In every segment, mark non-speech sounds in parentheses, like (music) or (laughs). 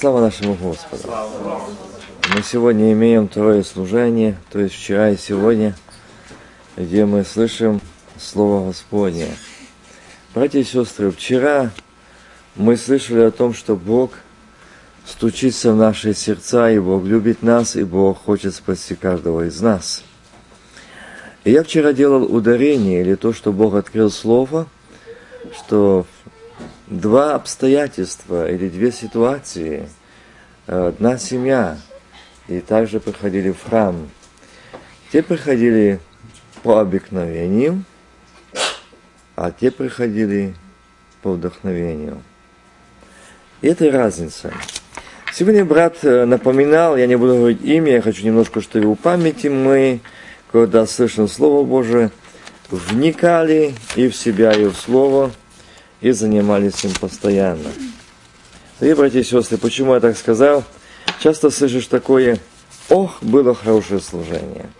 Слава нашему Господу. Мы сегодня имеем второе служение, то есть вчера и сегодня, где мы слышим Слово Господне. Братья и сестры, вчера мы слышали о том, что Бог стучится в наши сердца, и Бог любит нас, и Бог хочет спасти каждого из нас. И я вчера делал ударение, или то, что Бог открыл Слово, что два обстоятельства или две ситуации. Одна семья, и также приходили в храм. Те приходили по обыкновению, а те приходили по вдохновению. И это разница. Сегодня брат напоминал, я не буду говорить имя, я хочу немножко, чтобы у памяти мы, когда слышим Слово Божие, вникали и в себя, и в Слово, и занимались им постоянно. Дорогие братья и сестры, почему я так сказал? Часто слышишь такое, ох, было хорошее служение.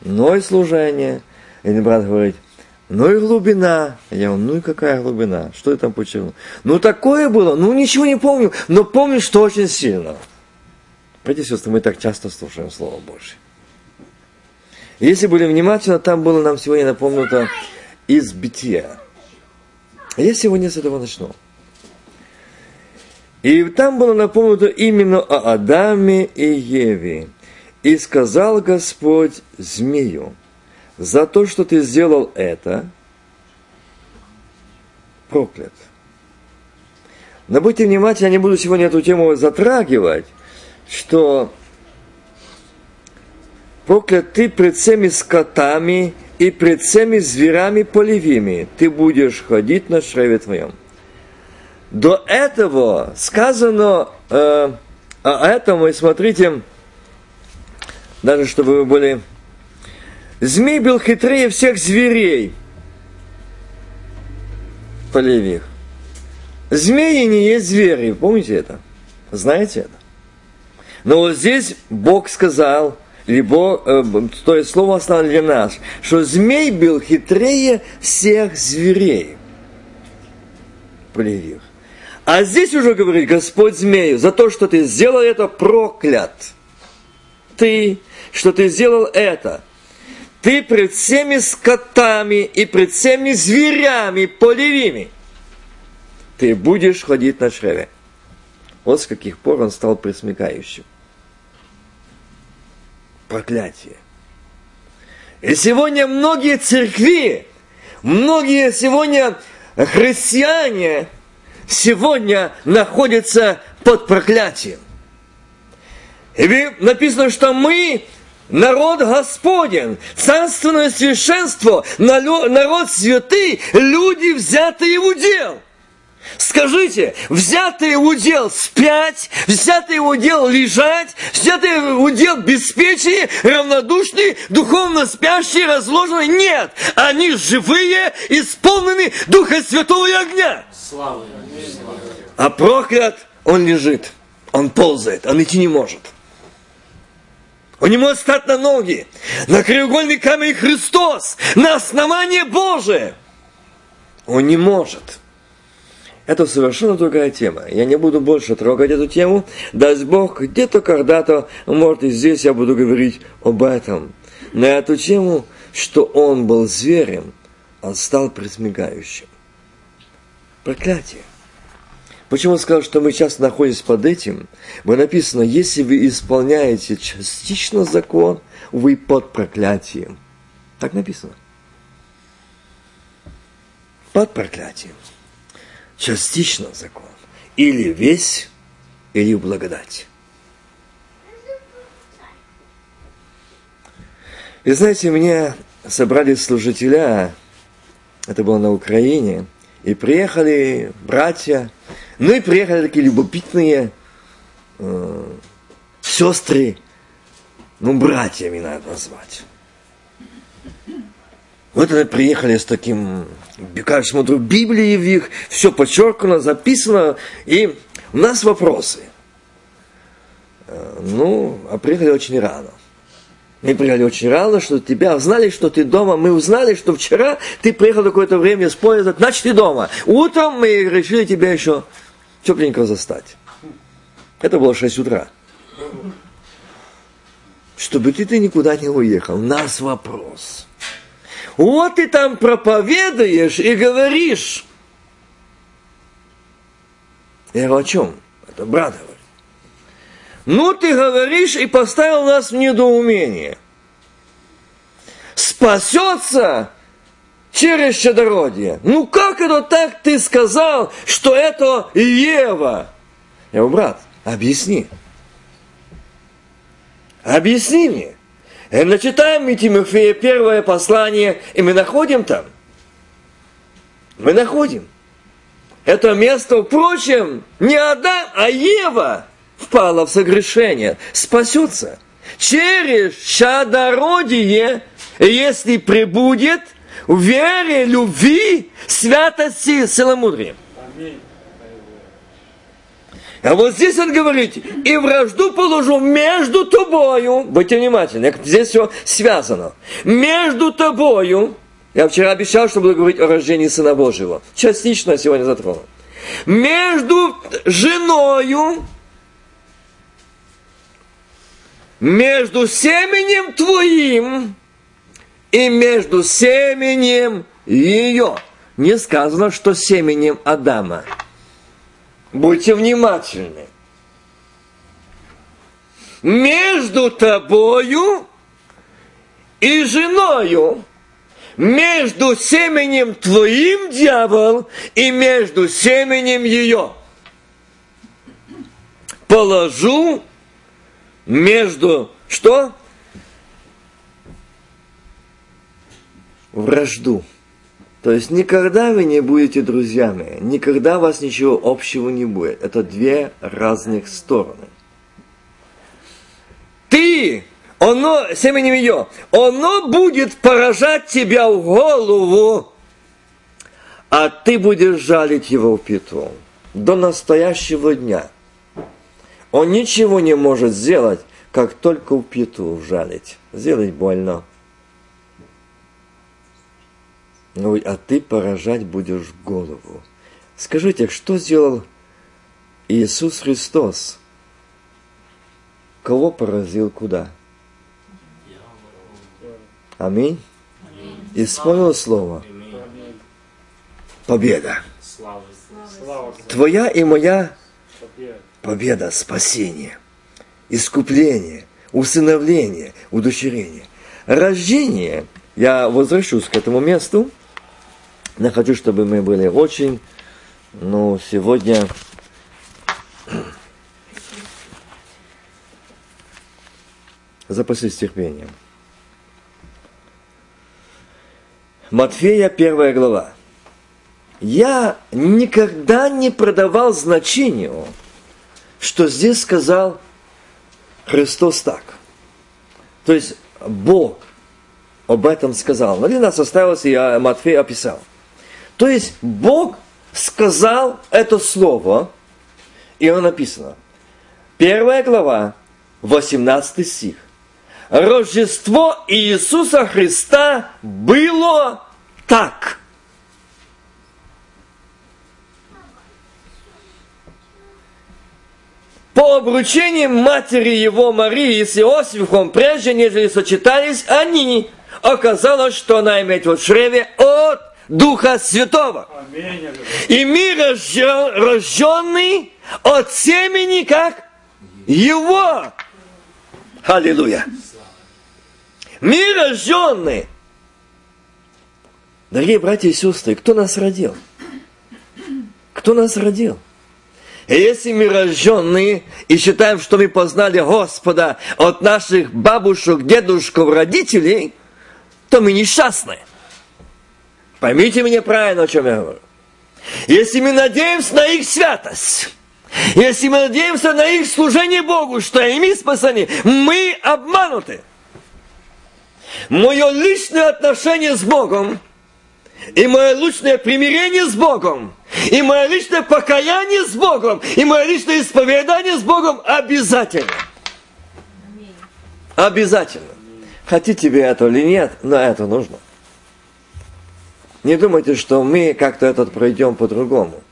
Но и служение, или брат говорит, ну и глубина. Я говорю, ну и какая глубина? Что я там почему? Ну такое было, ну ничего не помню, но помню, что очень сильно. Братья и сестры, мы так часто слушаем Слово Божье. Если были внимательны, там было нам сегодня напомнуто из бытия. А я сегодня с этого начну. И там было напомнено именно о Адаме и Еве. И сказал Господь змею, за то, что ты сделал это, проклят. Но будьте внимательны, я не буду сегодня эту тему затрагивать, что проклят ты пред всеми скотами и пред всеми зверями полевыми ты будешь ходить на шреве твоем. До этого сказано э, о этом, и смотрите, даже чтобы вы были... Змей был хитрее всех зверей полевых. Змеи не есть звери, помните это? Знаете это? Но вот здесь Бог сказал – либо э, то есть слово основано для нас, что змей был хитрее всех зверей полевых. А здесь уже говорит Господь змею, за то, что ты сделал это, проклят. Ты, что ты сделал это. Ты пред всеми скотами и пред всеми зверями полевыми ты будешь ходить на шреве. Вот с каких пор он стал присмыкающим проклятие. И сегодня многие церкви, многие сегодня христиане сегодня находятся под проклятием. И написано, что мы народ Господен, царственное священство, народ святый, люди взятые в удел. Скажите, взятый удел спять, взятый удел лежать, взятый удел беспечие, равнодушные, духовно спящие, разложенные? Нет, они живые, исполнены Духа Святого и огня. Слава. А проклят, он лежит, он ползает, он идти не может. Он не может стать на ноги. На краеугольный камень Христос, на основание Божие. Он не может. Это совершенно другая тема. Я не буду больше трогать эту тему. Даст Бог, где-то когда-то, может и здесь я буду говорить об этом. На эту тему, что он был зверем, он стал присмегающим. Проклятие. Почему сказал, что мы сейчас находимся под этим? Вы написано, если вы исполняете частично закон, вы под проклятием. Так написано. Под проклятием частично закон. Или весь, или в благодать. И знаете, мне собрали служителя, это было на Украине, и приехали братья, ну и приехали такие любопытные э, сестры, ну, братьями надо назвать. Вот они приехали с таким, как смотрю, Библии в их, все подчеркано, записано, и у нас вопросы. Э, ну, а приехали очень рано. Мы приехали очень рано, что тебя знали, что ты дома. Мы узнали, что вчера ты приехал какое-то время с поезда, значит ты дома. Утром мы решили тебя еще тепленько застать. Это было 6 утра. Чтобы ты, ты никуда не уехал. Нас вопрос. Вот ты там проповедуешь и говоришь. Я говорю, о чем? Это брат говорит. Ну, ты говоришь и поставил нас в недоумение. Спасется через чадородие. Ну, как это так ты сказал, что это Ева? Я говорю, брат, объясни. Объясни мне. И мы читаем мы Тимофея первое послание, и мы находим там. Мы находим. Это место, впрочем, не Адам, а Ева впала в согрешение, спасется. Через чадородие, если прибудет в вере, любви, святости, целомудрия. А вот здесь он говорит, и вражду положу между тобою, будьте внимательны, здесь все связано, между тобою, я вчера обещал, что буду говорить о рождении Сына Божьего, частично сегодня затронул, между женою, между семенем твоим и между семенем ее. Не сказано, что семенем Адама. Будьте внимательны. Между тобою и женою, между семенем твоим, дьявол, и между семенем ее. Положу между что? Вражду. То есть никогда вы не будете друзьями, никогда у вас ничего общего не будет. Это две разных стороны. Ты, оно, семенем ее, оно будет поражать тебя в голову, а ты будешь жалить его в пету до настоящего дня. Он ничего не может сделать, как только в пету жалить. Сделать больно. Ну, а ты поражать будешь голову. Скажите, что сделал Иисус Христос? Кого поразил куда? Аминь. Исполнил слово. Победа. Твоя и моя победа, спасение, искупление, усыновление, удочерение. Рождение, я возвращусь к этому месту, я хочу, чтобы мы были очень, ну, сегодня запаслись терпением. Матфея, первая глава. Я никогда не продавал значению, что здесь сказал Христос так. То есть Бог об этом сказал. Но для нас осталось, и Матфей описал – то есть Бог сказал это слово, и оно написано. Первая глава, 18 стих. Рождество Иисуса Христа было так. По обручению матери его Марии с Иосифом, прежде нежели сочетались они, оказалось, что она имеет в чреве от Духа Святого. И мир рожден, рожденный от семени как Его. Аллилуйя. Мир рожденный. Дорогие братья и сестры, кто нас родил? Кто нас родил? И если мы рожденные и считаем, что мы познали Господа от наших бабушек, дедушков, родителей, то мы несчастные. Поймите меня правильно, о чем я говорю. Если мы надеемся на их святость, если мы надеемся на их служение Богу, что ими спасены, мы обмануты. Мое личное отношение с Богом и мое личное примирение с Богом, и мое личное покаяние с Богом, и мое личное исповедание с Богом обязательно. Обязательно. Хотите вы это или нет, но это нужно. Не думайте, что мы как-то этот пройдем по-другому.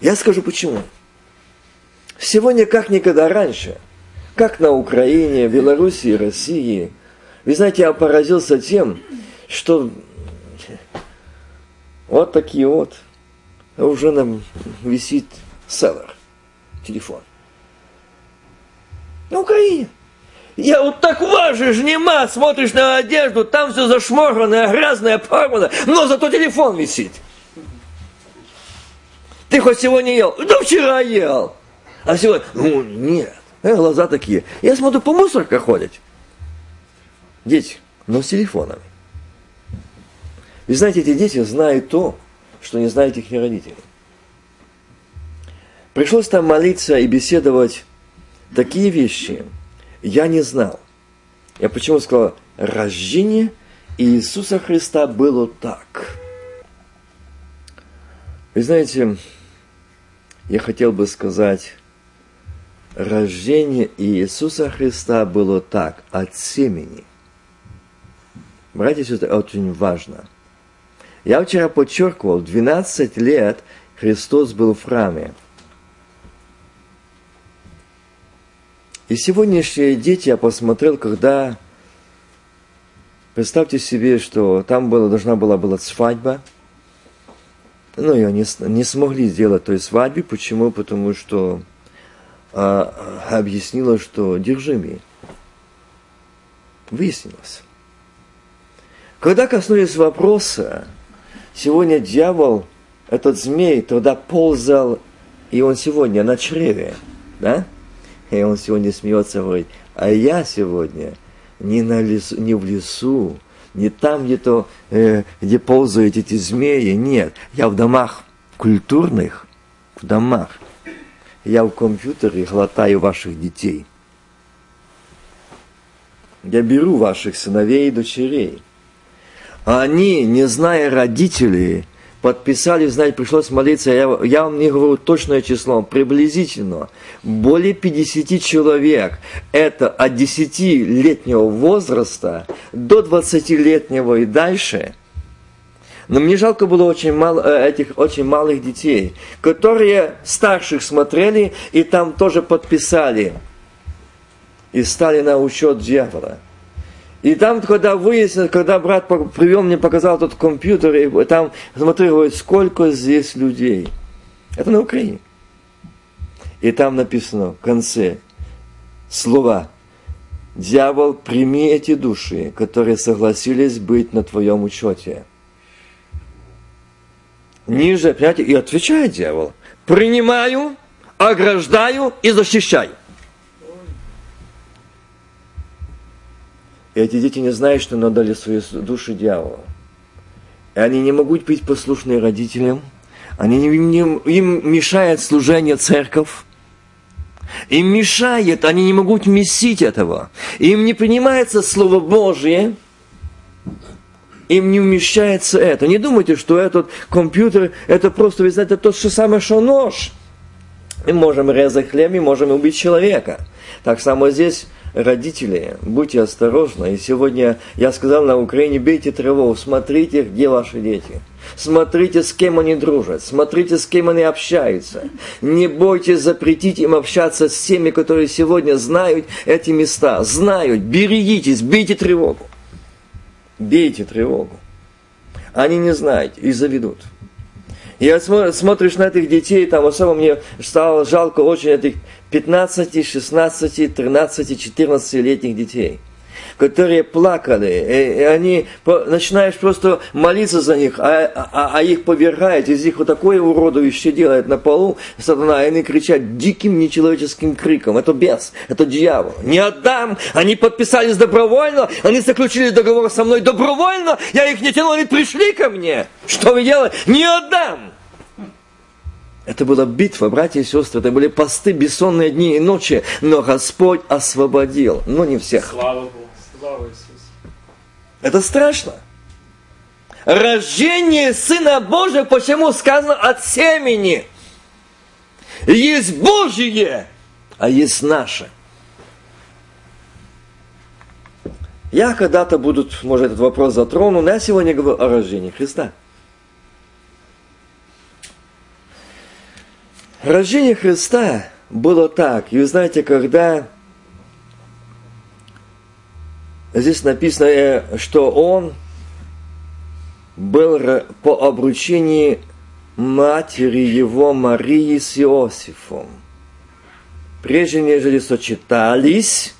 Я скажу почему. сегодня как никогда раньше, как на Украине, Белоруссии, России. Вы знаете, я поразился тем, что вот такие вот уже нам висит селлер, телефон. На Украине. Я вот так важишь, нема, смотришь на одежду, там все зашморганное, грязное, порвано, но зато телефон висит. Ты хоть сегодня ел? Да вчера ел. А сегодня, ну нет, э, глаза такие. Я смотрю, по мусорке ходят. Дети, но с телефонами. И знаете, эти дети знают то, что не знают их родители. Пришлось там молиться и беседовать такие вещи – я не знал. Я почему сказал, рождение Иисуса Христа было так. Вы знаете, я хотел бы сказать, рождение Иисуса Христа было так, от семени. Братья сестры, очень важно. Я вчера подчеркивал, 12 лет Христос был в храме. И сегодняшние дети я посмотрел, когда... Представьте себе, что там была, должна была была свадьба. Но ее не, не смогли сделать той свадьбы. Почему? Потому что а, объяснила, что держими. Выяснилось. Когда коснулись вопроса, сегодня дьявол, этот змей, тогда ползал, и он сегодня на чреве, да? И он сегодня смеется, говорит, а я сегодня не, на лесу, не в лесу, не там где-то, э, где ползают эти змеи, нет. Я в домах культурных, в домах. Я в компьютере глотаю ваших детей. Я беру ваших сыновей и дочерей. А они, не зная родителей, подписали, знаете, пришлось молиться, я, я вам не говорю точное число, приблизительно, более 50 человек, это от 10-летнего возраста до 20-летнего и дальше, но мне жалко было очень мало, э, этих очень малых детей, которые старших смотрели и там тоже подписали. И стали на учет дьявола. И там, когда выяснилось, когда брат привел мне, показал тот компьютер, и там, смотри, говорит, сколько здесь людей. Это на Украине. И там написано в конце слова «Дьявол, прими эти души, которые согласились быть на твоем учете». Ниже, понимаете, и отвечает дьявол. Принимаю, ограждаю и защищаю. И эти дети не знают, что надали свои души дьяволу. И они не могут быть послушны родителям. Они не, не, им мешает служение церковь. Им мешает, они не могут вместить этого. Им не принимается Слово Божье. Им не умещается это. Не думайте, что этот компьютер, это просто, вы знаете, тот же самый, что нож. Мы можем резать хлеб, мы можем убить человека. Так само здесь родители, будьте осторожны. И сегодня я сказал на Украине, бейте тревогу, смотрите, где ваши дети. Смотрите, с кем они дружат, смотрите, с кем они общаются. Не бойтесь запретить им общаться с теми, которые сегодня знают эти места, знают. Берегитесь, бейте тревогу. Бейте тревогу. Они не знают и заведут. И смотришь на этих детей, там особо мне стало жалко очень этих 15, 16, 13, 14-летних детей которые плакали, и они начинаешь просто молиться за них, а, а, а их повергает, из них вот такое уродовище делает на полу, сатана, и они кричат диким нечеловеческим криком, это бес, это дьявол, не отдам, они подписались добровольно, они заключили договор со мной добровольно, я их не тянул, они пришли ко мне, что вы делаете, не отдам, это была битва, братья и сестры, это были посты, бессонные дни и ночи, но Господь освободил, но не всех. Слава Богу, слава Иисусу. Это страшно. Рождение Сына Божьего, почему сказано от семени? Есть Божье, а есть наше. Я когда-то буду, может, этот вопрос затрону, но я сегодня говорю о рождении Христа. Рождение Христа было так. И вы знаете, когда здесь написано, э, что он был по обручении матери его Марии с Иосифом. Прежде нежели сочетались,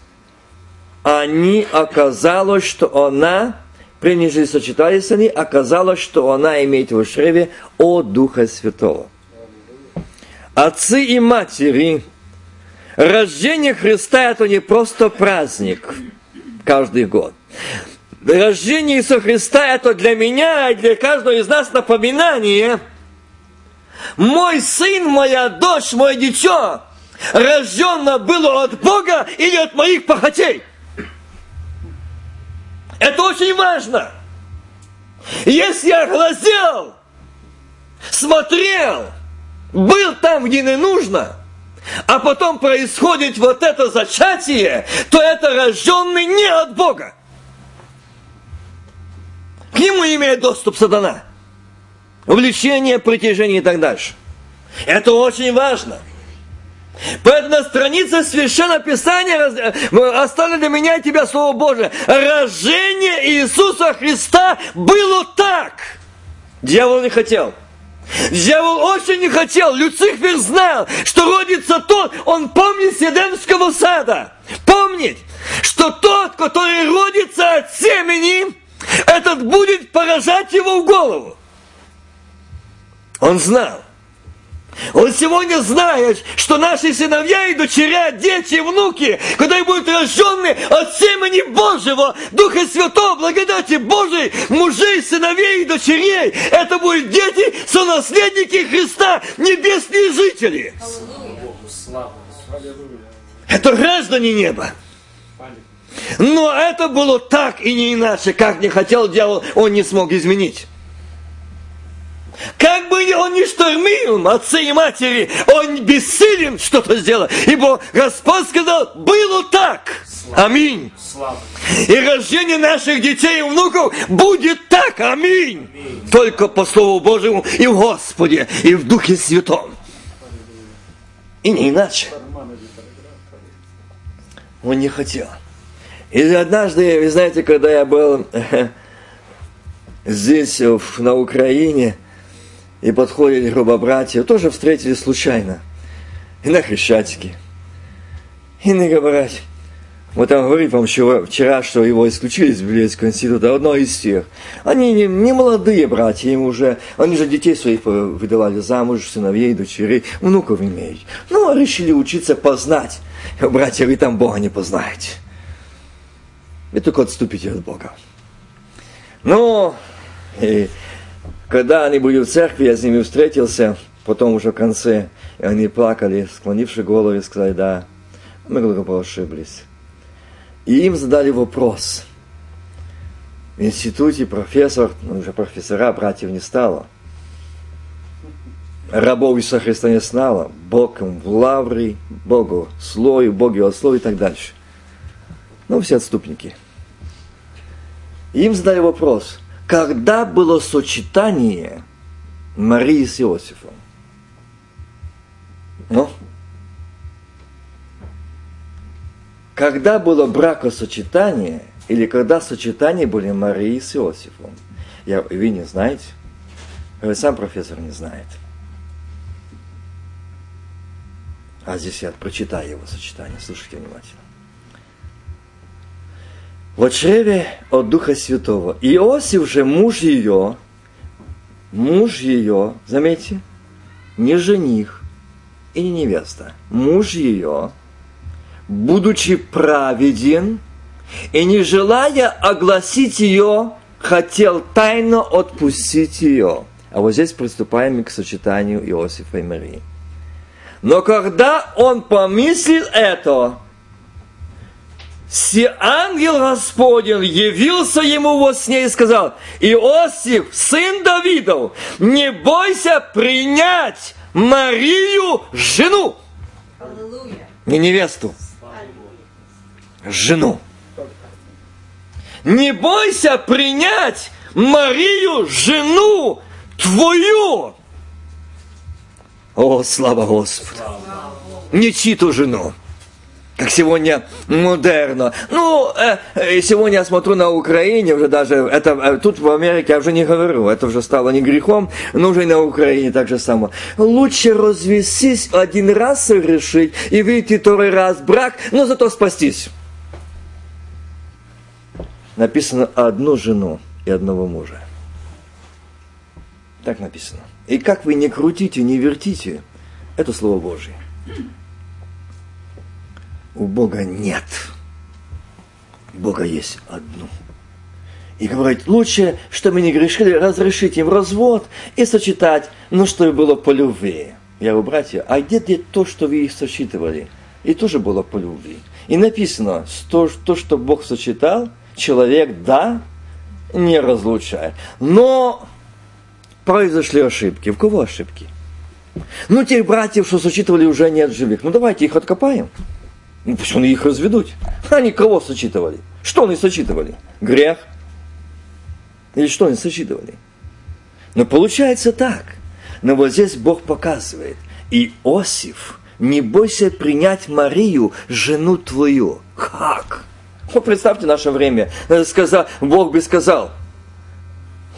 они оказалось, что она, прежде нежели сочетались они, оказалось, что она имеет в чреве от Духа Святого. Отцы и матери, рождение Христа это не просто праздник каждый год. Рождение Иисуса Христа это для меня и для каждого из нас напоминание. Мой сын, моя дочь, мое дитё рожденно было от Бога или от моих похотей. Это очень важно. Если я глазел, смотрел, был там, где не нужно, а потом происходит вот это зачатие, то это рожденный не от Бога. К нему имеет доступ сатана. Влечение, притяжение и так дальше. Это очень важно. Поэтому на странице Священного Писания оставлено для меня и тебя Слово Божие. Рождение Иисуса Христа было так. Дьявол не хотел. Дьявол очень не хотел, Люцифер знал, что родится тот, он помнит с Едемского сада, помнит, что тот, который родится от семени, этот будет поражать его в голову. Он знал. Он сегодня знает, что наши сыновья и дочеря, дети, внуки, когда они будут рождены от семени Божьего, Духа Святого, благодати Божией, мужей, сыновей и дочерей, это будут дети, сонаследники Христа, небесные жители. Это граждане неба. Но это было так и не иначе, как не хотел дьявол, он не смог изменить. Как бы он ни штормил, отцы и матери, он бессилен что-то сделать. Ибо Господь сказал, было так. Аминь. И рождение наших детей и внуков будет так. Аминь. Только по Слову Божьему и в Господе, и в Духе Святом. И не иначе. Он не хотел. И однажды, вы знаете, когда я был (laughs) здесь, на Украине, и подходили грубо братья, тоже встретили случайно. И на Хрещатике. И не говорят, вот там говорит вам вчера, что его исключили из Библейского института, одно из тех. Они не, не молодые братья, им уже, они же детей своих выдавали замуж, сыновей, дочерей, внуков имеют. Ну, а решили учиться познать. Братья, вы там Бога не познаете. Вы только отступите от Бога. Ну, и когда они были в церкви, я с ними встретился, потом уже в конце, и они плакали, склонивши головы, сказали, да, мы глубоко ошиблись. И им задали вопрос. В институте профессор, ну, уже профессора, братьев не стало. Рабов Иисуса Христа не стало. Бог им в лавре, Богу слою, Богу от слова и так дальше. Ну, все отступники. И им задали вопрос – когда было сочетание Марии с Иосифом? Ну? Когда было бракосочетание, или когда сочетание были Марии с Иосифом? Я, вы не знаете? Сам профессор не знает. А здесь я прочитаю его сочетание. Слушайте внимательно в чреве от Духа Святого. Иосиф же муж ее, муж ее, заметьте, не жених и не невеста, муж ее, будучи праведен и не желая огласить ее, хотел тайно отпустить ее. А вот здесь приступаем к сочетанию Иосифа и Марии. Но когда он помыслил это, Си ангел Господень явился ему во сне и сказал, Иосиф, сын Давидов, не бойся принять Марию, жену. Не невесту. Жену. Не бойся принять Марию, жену твою. О, слава Господу. не читу жену как сегодня модерно. Ну, э, э, сегодня я смотрю на Украине, уже даже, это, э, тут в Америке я уже не говорю, это уже стало не грехом, но уже и на Украине так же само. Лучше развестись один раз решить и выйти второй раз брак, но зато спастись. Написано одну жену и одного мужа. Так написано. И как вы не крутите, не вертите, это Слово Божье у Бога нет. Бога есть одну. И говорит, лучше, чтобы не грешили, разрешить им развод и сочетать, ну, что было по любви. Я говорю, братья, а где, где то, что вы их сочетывали? И тоже было по любви. И написано, то, то, что Бог сочетал, человек, да, не разлучает. Но произошли ошибки. В кого ошибки? Ну, тех братьев, что сочетывали, уже нет живых. Ну, давайте их откопаем. Ну, пусть они их разведут. Они кого сочитывали? Что они сочитывали? Грех? Или что они сочитывали? Но получается так. Но вот здесь Бог показывает. Иосиф, не бойся принять Марию, жену твою. Как? Вот представьте наше время. Сказал, Бог бы сказал –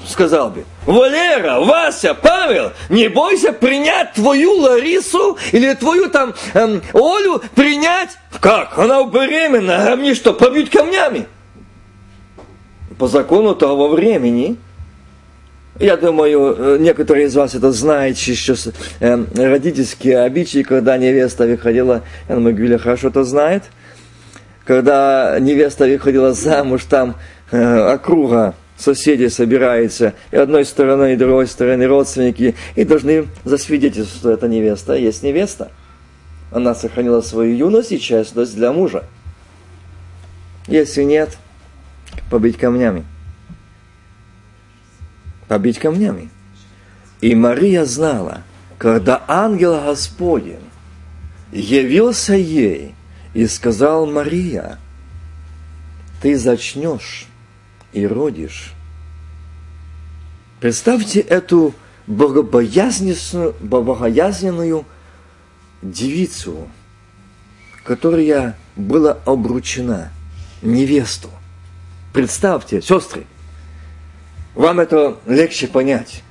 сказал бы, Валера, Вася, Павел, не бойся принять твою Ларису или твою там эм, Олю принять. Как? Она беременна, а мне что, побить камнями? По закону того времени, я думаю, э, некоторые из вас это знают, еще э, родительские обычаи, когда невеста выходила, я думаю, Гвиля хорошо это знает, когда невеста выходила замуж, там э, округа соседи собираются, и одной стороны, и другой стороны родственники, и должны засвидетельствовать, что это невеста, есть невеста. Она сохранила свою юность и честность для мужа. Если нет, побить камнями. Побить камнями. И Мария знала, когда ангел Господень явился ей и сказал, Мария, ты зачнешь и родишь. Представьте эту богобоязненную, богобоязненную девицу, которая была обручена, невесту. Представьте, сестры, вам это легче понять,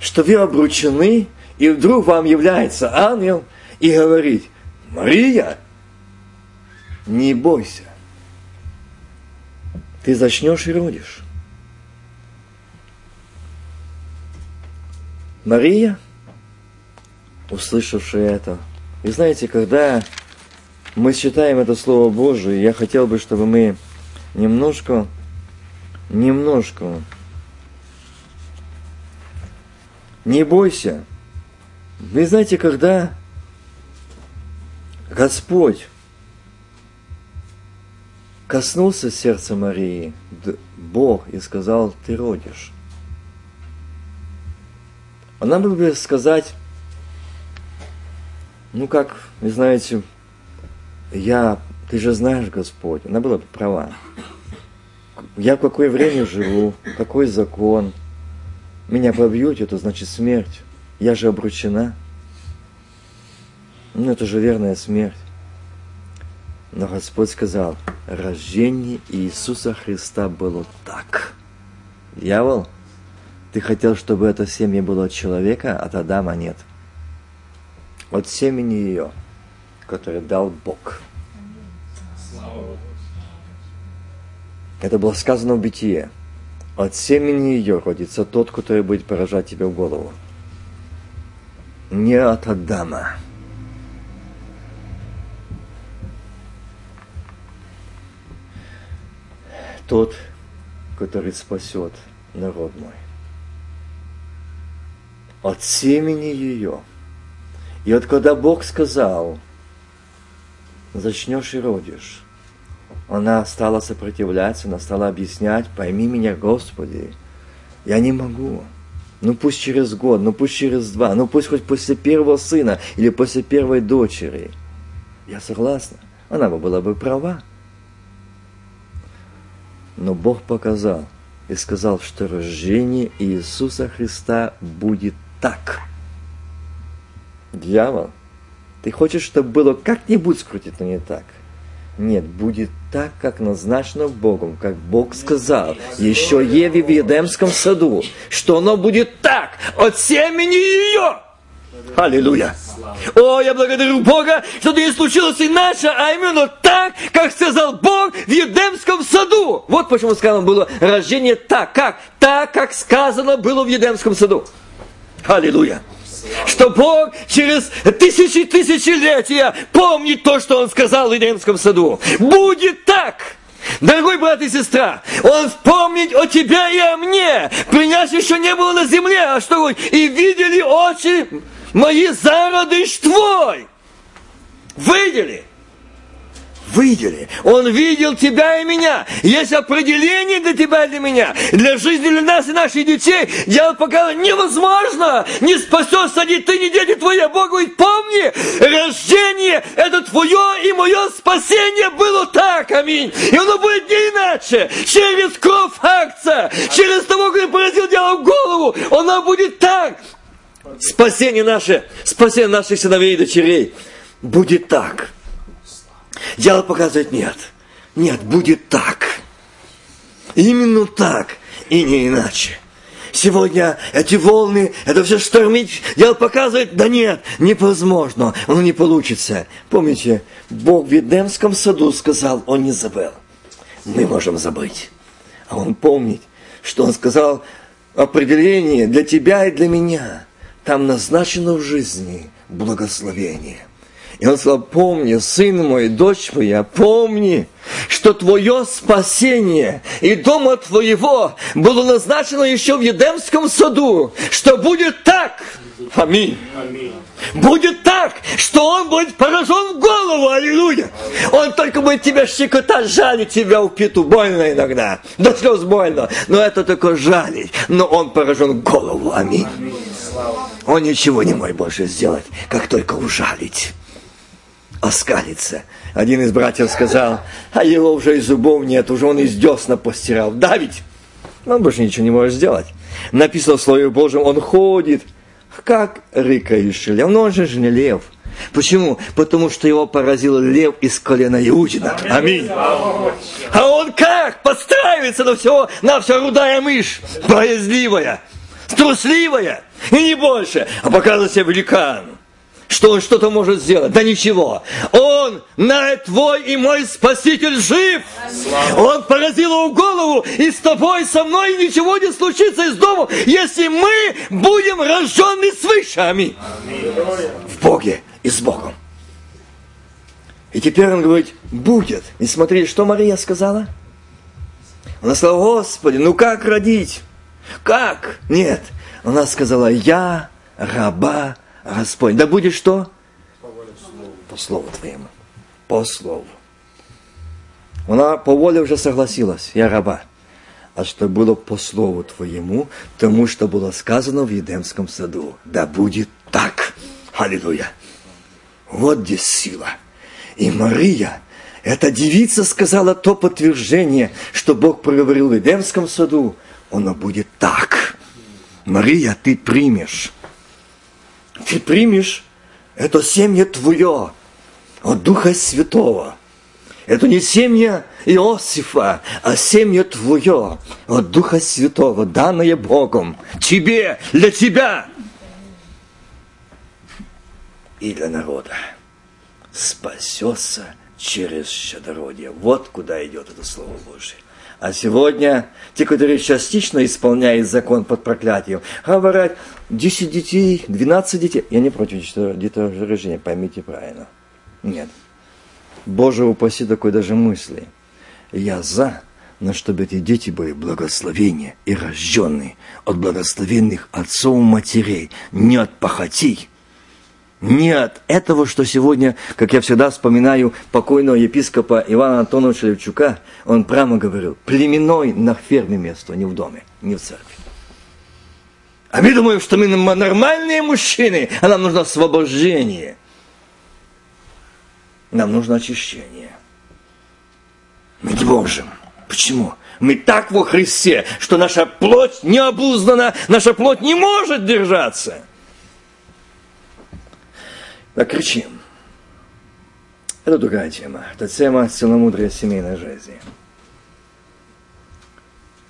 что вы обручены, и вдруг вам является ангел и говорит, Мария, не бойся, ты зачнешь и родишь. Мария, услышавшая это, и знаете, когда мы читаем это Слово Божие, я хотел бы, чтобы мы немножко, немножко, не бойся. Вы знаете, когда Господь коснулся сердца Марии Бог и сказал, ты родишь. Она бы бы сказать, ну как, вы знаете, я, ты же знаешь, Господь, она была бы права. Я в какое время живу, какой закон. Меня побьют, это значит смерть. Я же обручена. Ну, это же верная смерть. Но Господь сказал, рождение Иисуса Христа было так. Дьявол, ты хотел, чтобы это семя было от человека, от Адама нет. От семени ее, которое дал Бог. Это было сказано в бытие. От семени ее родится тот, который будет поражать тебя в голову. Не от Адама. Тот, который спасет народ мой. От семени ее. И вот когда Бог сказал, зачнешь и родишь, она стала сопротивляться, она стала объяснять, пойми меня, Господи, я не могу. Ну пусть через год, ну пусть через два, ну пусть хоть после первого сына или после первой дочери. Я согласна. Она бы была бы права. Но Бог показал и сказал, что рождение Иисуса Христа будет так. Дьявол, Ты хочешь, чтобы было как-нибудь скрутить, но не так. Нет, будет так, как назначено Богом, как Бог сказал еще Еве в Едемском саду, что оно будет так от семени ее. Аллилуйя. О, я благодарю Бога, что не случилось иначе, а именно так, как сказал Бог в Едемском саду. Вот почему сказано было рождение так, как? Так, как сказано было в Едемском саду. Аллилуйя что Бог через тысячи тысячелетия помнит то, что Он сказал в Эдемском саду. Будет так! Дорогой брат и сестра, Он вспомнит о тебе и о мне. Принять еще не было на земле, а что и видели очи мои зародыш твой. Видели? Видели. Он видел тебя и меня. Есть определение для тебя и для меня. Для жизни для нас и наших детей. Дьявол показывает, невозможно. Не спасешься ни ты, ни дети твои. А Бог говорит, помни, рождение это твое и мое спасение было так. Аминь. И оно будет не иначе. Через кровь акция. Через того, кто поразил дьявол в голову. Оно будет так. Спасение наше, спасение наших сыновей и дочерей будет так. Дьявол показывает нет. Нет, будет так. Именно так и не иначе. Сегодня эти волны, это все штормить, дьявол показывает, да нет, невозможно, оно не получится. Помните, Бог в Едемском саду сказал, он не забыл. Мы можем забыть. А он помнит, что он сказал определение для тебя и для меня. Там назначено в жизни благословение. И он сказал, помни, сын мой, дочь моя, помни, что твое спасение и дома твоего было назначено еще в Едемском саду, что будет так. Аминь. Аминь. Будет так, что он будет поражен в голову, аллилуйя. Он только будет тебя щекотать, жалить тебя в пету. Больно иногда, до слез больно, но это только жалить. Но он поражен в голову, аминь. Он ничего не может больше сделать, как только ужалить оскалится. Один из братьев сказал, а его уже и зубов нет, уже он из десна постирал. Да ведь? Он больше ничего не может сделать. Написано в Слове Божьем, он ходит, как рыкающий лев. Но он же же не лев. Почему? Потому что его поразил лев из колена Иудина. Аминь. А он как? Подстраивается на все, на все рудая мышь, боязливая, трусливая, и не больше, а показывает себя великан что он что-то может сделать. Да ничего. Он, на твой и мой Спаситель жив. Он поразил его голову, и с тобой, со мной ничего не случится из дома, если мы будем рождены свыше. Аминь. В Боге и с Богом. И теперь он говорит, будет. И смотри, что Мария сказала? Она сказала, Господи, ну как родить? Как? Нет. Она сказала, я раба Господь. Да будет что? По слову Твоему. По слову. Она по воле уже согласилась, я раба. А что было по слову Твоему, тому, что было сказано в Едемском саду. Да будет так. Аллилуйя. Вот где сила. И Мария, эта девица сказала то подтверждение, что Бог проговорил в Едемском саду. Оно будет так. Мария, ты примешь ты примешь это семя твое от Духа Святого. Это не семя Иосифа, а семя твое от Духа Святого, данное Богом, тебе, для тебя и для народа. Спасется через щедродие. Вот куда идет это Слово Божие. А сегодня те, которые частично исполняют закон под проклятием, говорят, 10 детей, 12 детей. Я не против деторождения, поймите правильно. Нет. Боже упаси такой даже мысли. Я за, но чтобы эти дети были благословения и рожденные от благословенных отцов и матерей, не от похотей, не от этого, что сегодня, как я всегда вспоминаю покойного епископа Ивана Антоновича Левчука, он прямо говорил, племенной на ферме место, не в доме, не в церкви. А мы думаем, что мы нормальные мужчины, а нам нужно освобождение. Нам нужно очищение. Мы не можем. Почему? Мы так во Христе, что наша плоть не обуздана, наша плоть не может держаться. Так кричим. Это другая тема. Это тема целомудрия семейной жизни.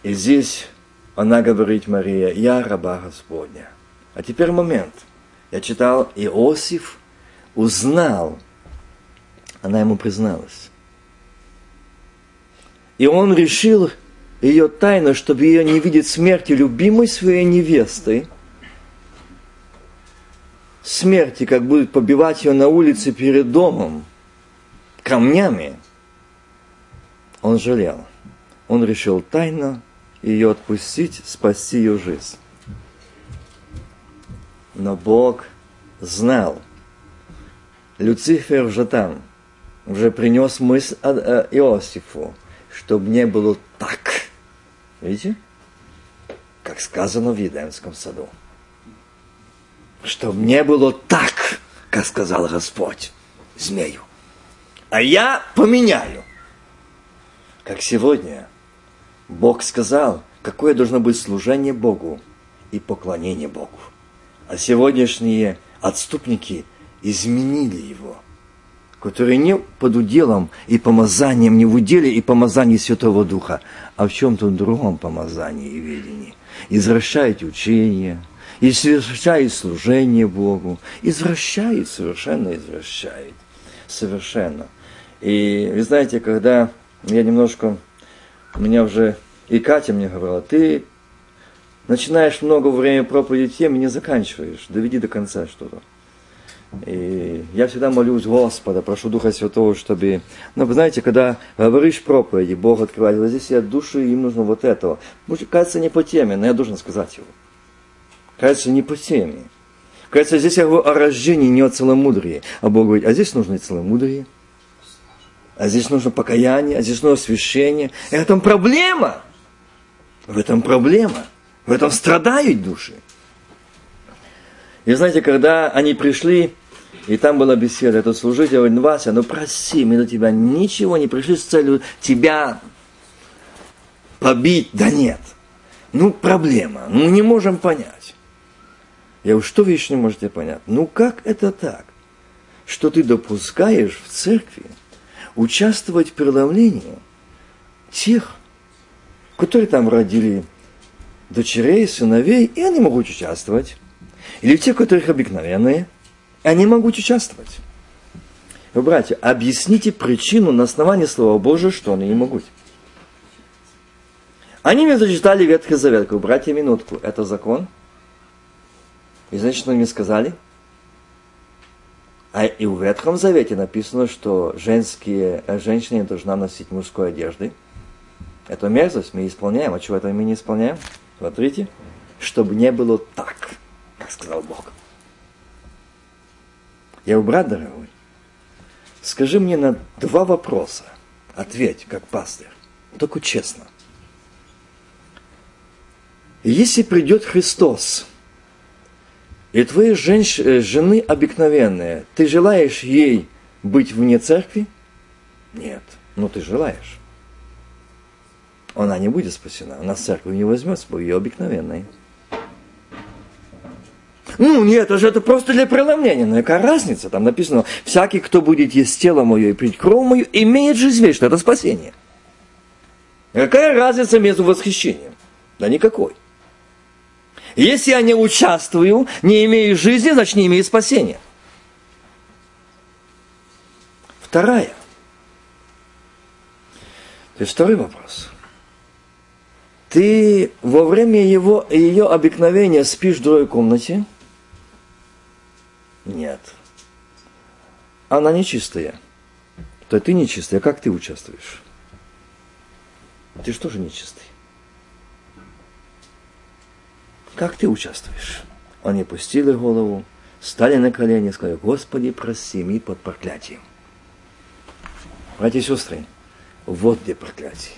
И здесь она говорит, Мария, я раба Господня. А теперь момент. Я читал, Иосиф узнал, она ему призналась. И он решил ее тайно, чтобы ее не видеть смерти любимой своей невесты, смерти, как будут побивать ее на улице перед домом камнями, он жалел. Он решил тайно ее отпустить, спасти ее жизнь. Но Бог знал. Люцифер уже там, уже принес мысль Иосифу, чтобы не было так. Видите? Как сказано в Едемском саду. Чтобы не было так, как сказал Господь змею. А я поменяю. Как сегодня Бог сказал, какое должно быть служение Богу и поклонение Богу. А сегодняшние отступники изменили его, которые не под уделом и помазанием, не в уделе и помазании Святого Духа, а в чем-то другом помазании и ведении. Извращают учение, извращает служение Богу, извращает, совершенно извращает, совершенно. И вы знаете, когда я немножко, у меня уже и Катя мне говорила, ты начинаешь много время проповеди тем и не заканчиваешь, доведи до конца что-то. И я всегда молюсь Господа, прошу Духа Святого, чтобы... Ну, вы знаете, когда говоришь проповеди, Бог открывает, вот здесь я души, им нужно вот этого. Может, кажется, не по теме, но я должен сказать его. Кажется, не по теме. Кажется, здесь я говорю о рождении, не о целомудрии. А Бог говорит, а здесь нужно и целомудрие, а здесь нужно покаяние, а здесь нужно освящение. И в этом проблема. В этом проблема. В этом страдают души. И знаете, когда они пришли, и там была беседа, этот служитель говорит, Вася, ну проси, мы до тебя ничего не пришли с целью тебя побить. Да нет. Ну, проблема. Ну, не можем понять. Я говорю, что вы еще не можете понять? Ну, как это так? Что ты допускаешь в церкви участвовать в преломлении тех, которые там родили дочерей, сыновей, и они могут участвовать. Или те, которых обыкновенные, они могут участвовать. Братья, объясните причину на основании Слова Божьего, что они не могут. Они мне зачитали Ветхий Завет. Говорю, братья, минутку, это закон? И значит, что мне сказали? А и в Ветхом Завете написано, что женские, женщины должна носить мужской одежды. Это мерзость мы исполняем. А чего это мы не исполняем? Смотрите, чтобы не было так как сказал Бог. Я у брат дорогой, скажи мне на два вопроса, ответь, как пастырь, только честно. Если придет Христос, и твои женщ... Э, жены обыкновенные, ты желаешь ей быть вне церкви? Нет, но ты желаешь. Она не будет спасена, она в церковь не возьмется, бо ее обыкновенной. Ну, нет, это же это просто для преломления. Ну, какая разница? Там написано, всякий, кто будет есть тело мое и пить кровь мою, имеет жизнь вечную. Это спасение. Какая разница между восхищением? Да никакой. Если я не участвую, не имею жизни, значит не имею спасения. Вторая. То есть второй вопрос. Ты во время его, ее обыкновения спишь в другой комнате – нет. Она нечистая. То ты нечистая, как ты участвуешь? Ты что же нечистый? Как ты участвуешь? Они пустили голову, стали на колени и сказали, Господи, прости, мы под проклятием. Братья и сестры, вот где проклятие.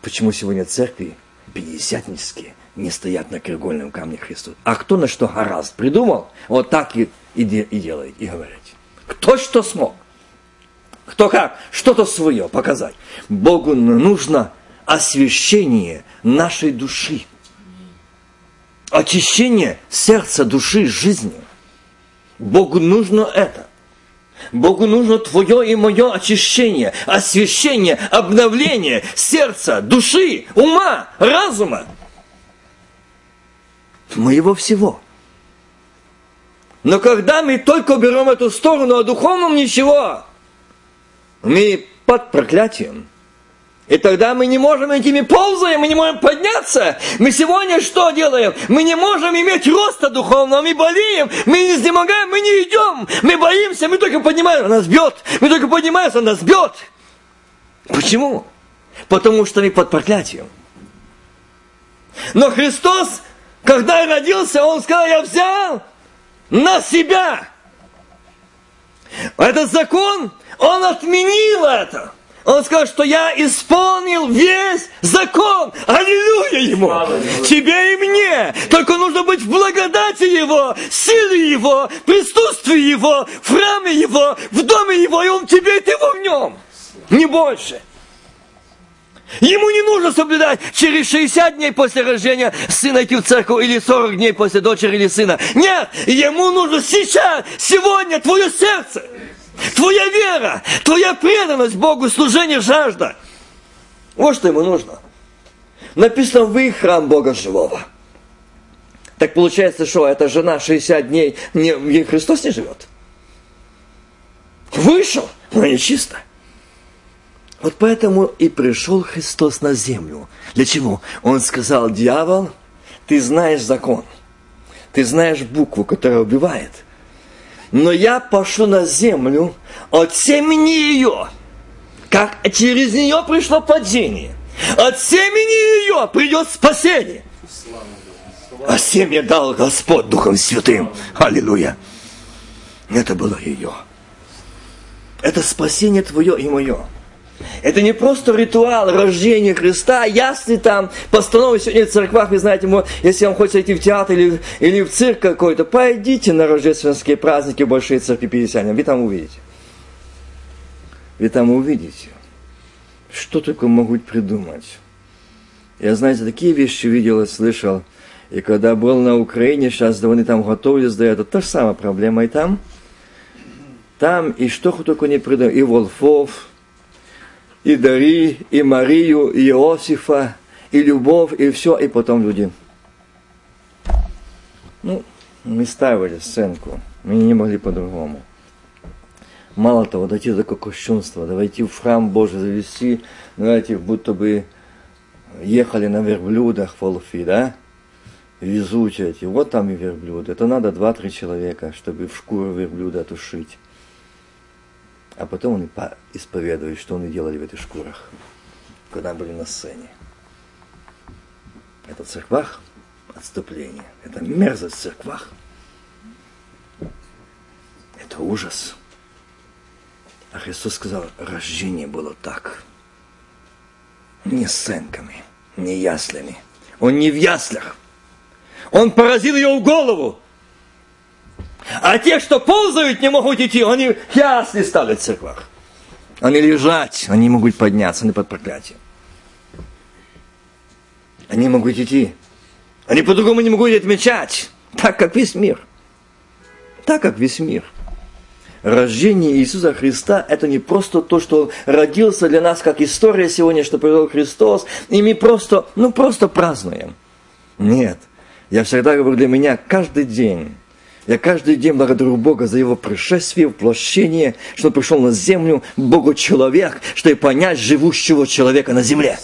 Почему сегодня церкви пятидесятнические не стоят на краеугольном камне Христу. А кто на что гораздо придумал, вот так и, и, и делает, и говорит. Кто что смог. Кто как, что-то свое показать. Богу нужно освящение нашей души. Очищение сердца, души, жизни. Богу нужно это. Богу нужно твое и мое очищение, освящение, обновление сердца, души, ума, разума. Моего всего. Но когда мы только берем эту сторону, а духовном ничего, мы под проклятием – и тогда мы не можем идти, мы ползаем, мы не можем подняться. Мы сегодня что делаем? Мы не можем иметь роста духовного, мы болеем, мы не изнемогаем, мы не идем. Мы боимся, мы только поднимаем, она бьет. Мы только поднимаемся, она бьет. Почему? Потому что мы под проклятием. Но Христос, когда родился, Он сказал, я взял на себя. Этот закон, Он отменил это. Он сказал, что я исполнил весь закон. Аллилуйя ему. Тебе и мне. Только нужно быть в благодати его, силе его, присутствии его, в храме его, в доме его, и он тебе, и ты в нем. Не больше. Ему не нужно соблюдать через 60 дней после рождения сына идти в церковь или 40 дней после дочери или сына. Нет, ему нужно сейчас, сегодня твое сердце. Твоя вера, твоя преданность Богу, служение, жажда. Вот что ему нужно. Написано, вы храм Бога живого. Так получается, что эта жена 60 дней, не, ей Христос не живет. Вышел, но не чисто. Вот поэтому и пришел Христос на землю. Для чего? Он сказал, дьявол, ты знаешь закон. Ты знаешь букву, которая убивает – но я пошлю на землю от семени ее, как через нее пришло падение. От семени ее придет спасение. А семя дал Господь Духом Святым. Аллилуйя. Это было ее. Это спасение твое и мое. Это не просто ритуал рождения Христа, ясный там, постановы сегодня в церквах, вы знаете, если вам хочется идти в театр или, или в цирк какой-то, пойдите на рождественские праздники большие церкви Пятидесятника, вы там увидите. Вы там увидите, что только могут придумать. Я, знаете, такие вещи видел и слышал, и когда был на Украине, сейчас да они там готовились до этого, та же самая проблема и там. Там и что только не придумали, и Волфов, и Дари, и Марию, и Иосифа, и любовь, и все, и потом люди. Ну, мы ставили сценку, мы не могли по-другому. Мало того, дойти до кощунства, давайте в храм Божий завести, знаете, будто бы ехали на верблюдах в Олфи, да? Везут эти, вот там и верблюд. Это надо два-три человека, чтобы в шкуру верблюда тушить а потом он исповедует, что они делали в этих шкурах, когда были на сцене. Это церквах отступление, это мерзость в церквах. Это ужас. А Христос сказал, рождение было так. Не сценками, не яслями. Он не в яслях. Он поразил ее в голову. А те, что ползают, не могут идти, они ясли стали в церквах. Они лежать, они могут подняться, они под проклятием. Они могут идти. Они по-другому не могут отмечать, так как весь мир. Так как весь мир. Рождение Иисуса Христа – это не просто то, что родился для нас, как история сегодня, что привел Христос, и мы просто, ну просто празднуем. Нет. Я всегда говорю, для меня каждый день я каждый день благодарю Бога за Его пришествие, воплощение, что пришел на землю, Богу человек, чтобы понять живущего человека на земле.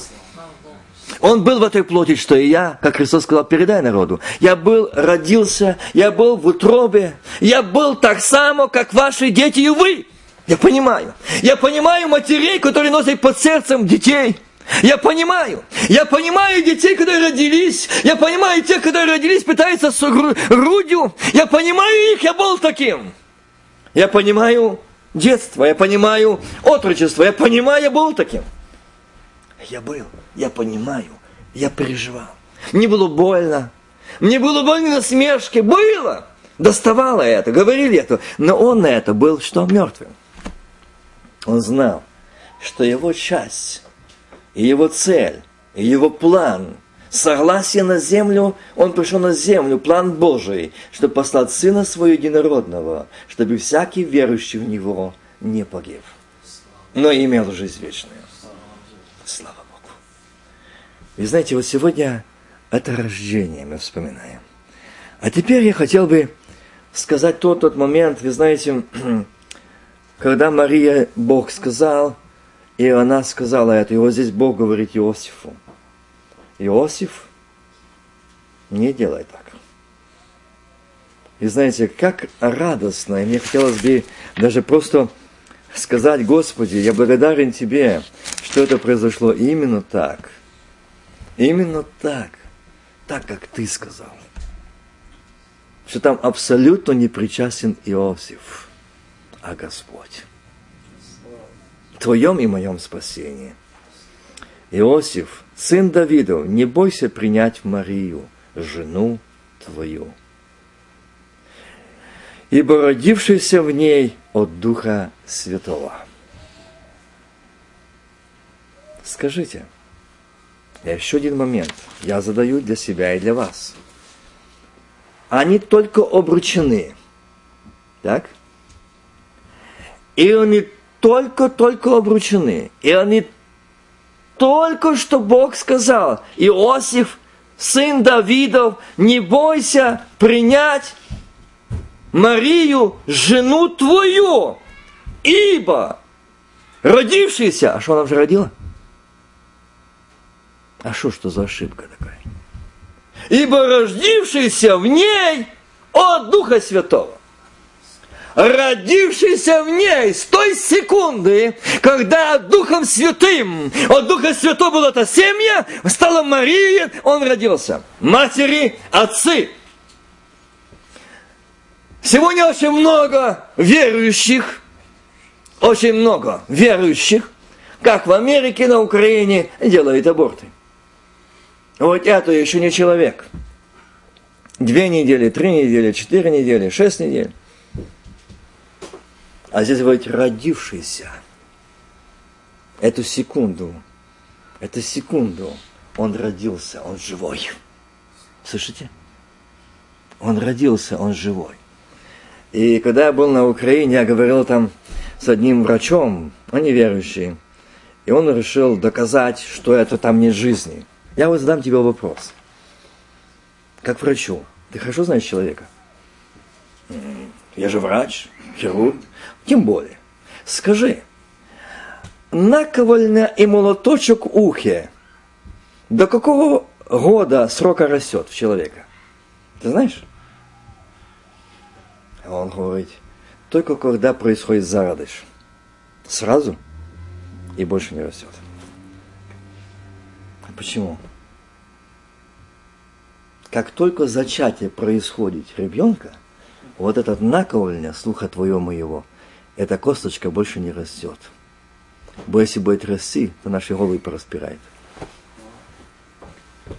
Он был в этой плоти, что и я, как Христос сказал, передай народу. Я был, родился, я был в утробе, я был так само, как ваши дети и вы. Я понимаю. Я понимаю матерей, которые носят под сердцем детей. Я понимаю. Я понимаю детей, которые родились. Я понимаю тех, которые родились, пытаются с грудью. Я понимаю их, я был таким. Я понимаю детство, я понимаю отрочество, я понимаю, я был таким. Я был, я понимаю, я переживал. Мне было больно. Мне было больно на смешке. Было. Доставало это, говорили это. Но он на это был что? Мертвым. Он знал, что его часть и его цель, и его план согласие на землю, Он пришел на землю, план Божий, чтобы послать Сына Своего Единородного, чтобы всякий верующий в Него не погиб, но имел жизнь вечную. Слава Богу. Вы знаете, вот сегодня это рождение мы вспоминаем. А теперь я хотел бы сказать тот, тот момент, вы знаете, (clears throat) когда Мария, Бог сказал, и она сказала это, и вот здесь Бог говорит Иосифу. Иосиф, не делай так. И знаете, как радостно, и мне хотелось бы даже просто сказать, Господи, я благодарен Тебе, что это произошло именно так. Именно так. Так, как Ты сказал. Что там абсолютно не причастен Иосиф, а Господь. Твоем и моем спасении. Иосиф, сын Давидов, не бойся принять Марию, жену твою. Ибо родившийся в ней от Духа Святого. Скажите, еще один момент. Я задаю для себя и для вас. Они только обручены. Так? И они только-только обручены. И они только что Бог сказал, Иосиф, сын Давидов, не бойся принять Марию, жену твою, ибо родившийся, а что она уже родила? А что, что за ошибка такая? Ибо родившийся в ней от Духа Святого родившийся в ней с той секунды, когда Духом Святым, от Духа Святого была эта семья, стала Мария, он родился. Матери, отцы. Сегодня очень много верующих, очень много верующих, как в Америке, на Украине, делают аборты. Вот это еще не человек. Две недели, три недели, четыре недели, шесть недель. А здесь говорит родившийся. Эту секунду, эту секунду он родился, он живой. Слышите? Он родился, он живой. И когда я был на Украине, я говорил там с одним врачом, он неверующий, и он решил доказать, что это там нет жизни. Я вот задам тебе вопрос. Как врачу, ты хорошо знаешь человека? Я же врач, хирург. Тем более, скажи, наковальня и молоточок в ухе до какого года срока растет в человека? Ты знаешь? Он говорит, только когда происходит зародыш. Сразу и больше не растет. Почему? Как только зачатие происходит ребенка, вот этот наковальня слуха твоего моего – эта косточка больше не растет. Бо если будет расти, то наши головы пораспирает.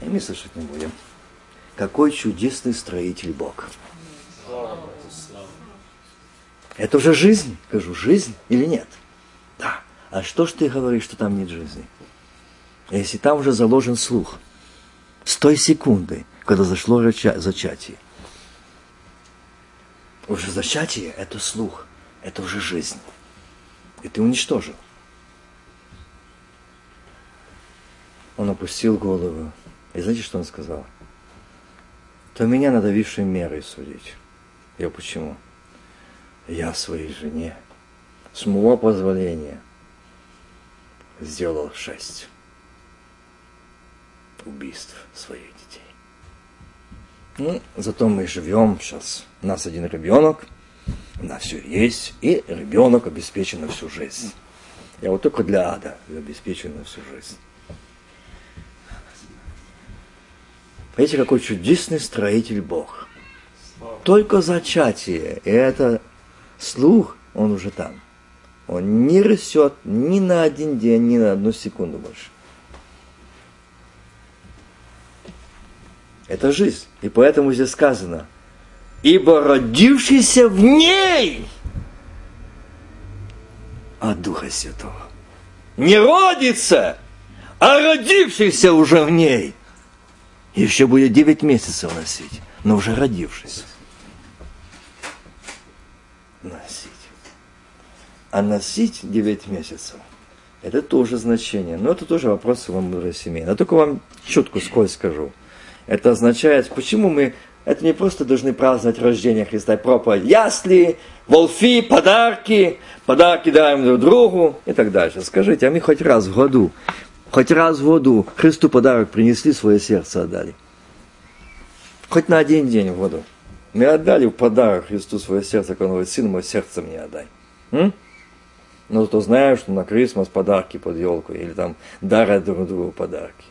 И мы слышать не будем. Какой чудесный строитель Бог. Это уже жизнь. Скажу, жизнь или нет? Да. А что ж ты говоришь, что там нет жизни? Если там уже заложен слух. С той секунды, когда зашло зачатие. Уже зачатие – это слух это уже жизнь. И ты уничтожил. Он опустил голову. И знаете, что он сказал? То меня надо высшей мерой судить. Я почему? Я своей жене с моего позволения сделал шесть убийств своих детей. Ну, зато мы живем сейчас. У нас один ребенок – у нас все есть, и ребенок обеспечен на всю жизнь. Я вот только для ада обеспечен на всю жизнь. Видите, какой чудесный строитель Бог. Только зачатие, и это слух, он уже там. Он не растет ни на один день, ни на одну секунду больше. Это жизнь. И поэтому здесь сказано – ибо родившийся в ней от Духа Святого. Не родится, а родившийся уже в ней Еще будет 9 месяцев носить, но уже родившись. Носить. А носить 9 месяцев, это тоже значение. Но это тоже вопрос вам мудрой семьи. Но только вам чутку сколь скажу. Это означает, почему мы это не просто должны праздновать рождение Христа и проповедь. Ясли, волфи, подарки, подарки даем друг другу и так дальше. Скажите, а мы хоть раз в году, хоть раз в году Христу подарок принесли, свое сердце отдали. Хоть на один день в году. Мы отдали в подарок Христу свое сердце, как он говорит, сын мой, сердце мне отдай. М? Но зато знаешь, что на Крисмас подарки под елку, или там дарят друг другу подарки.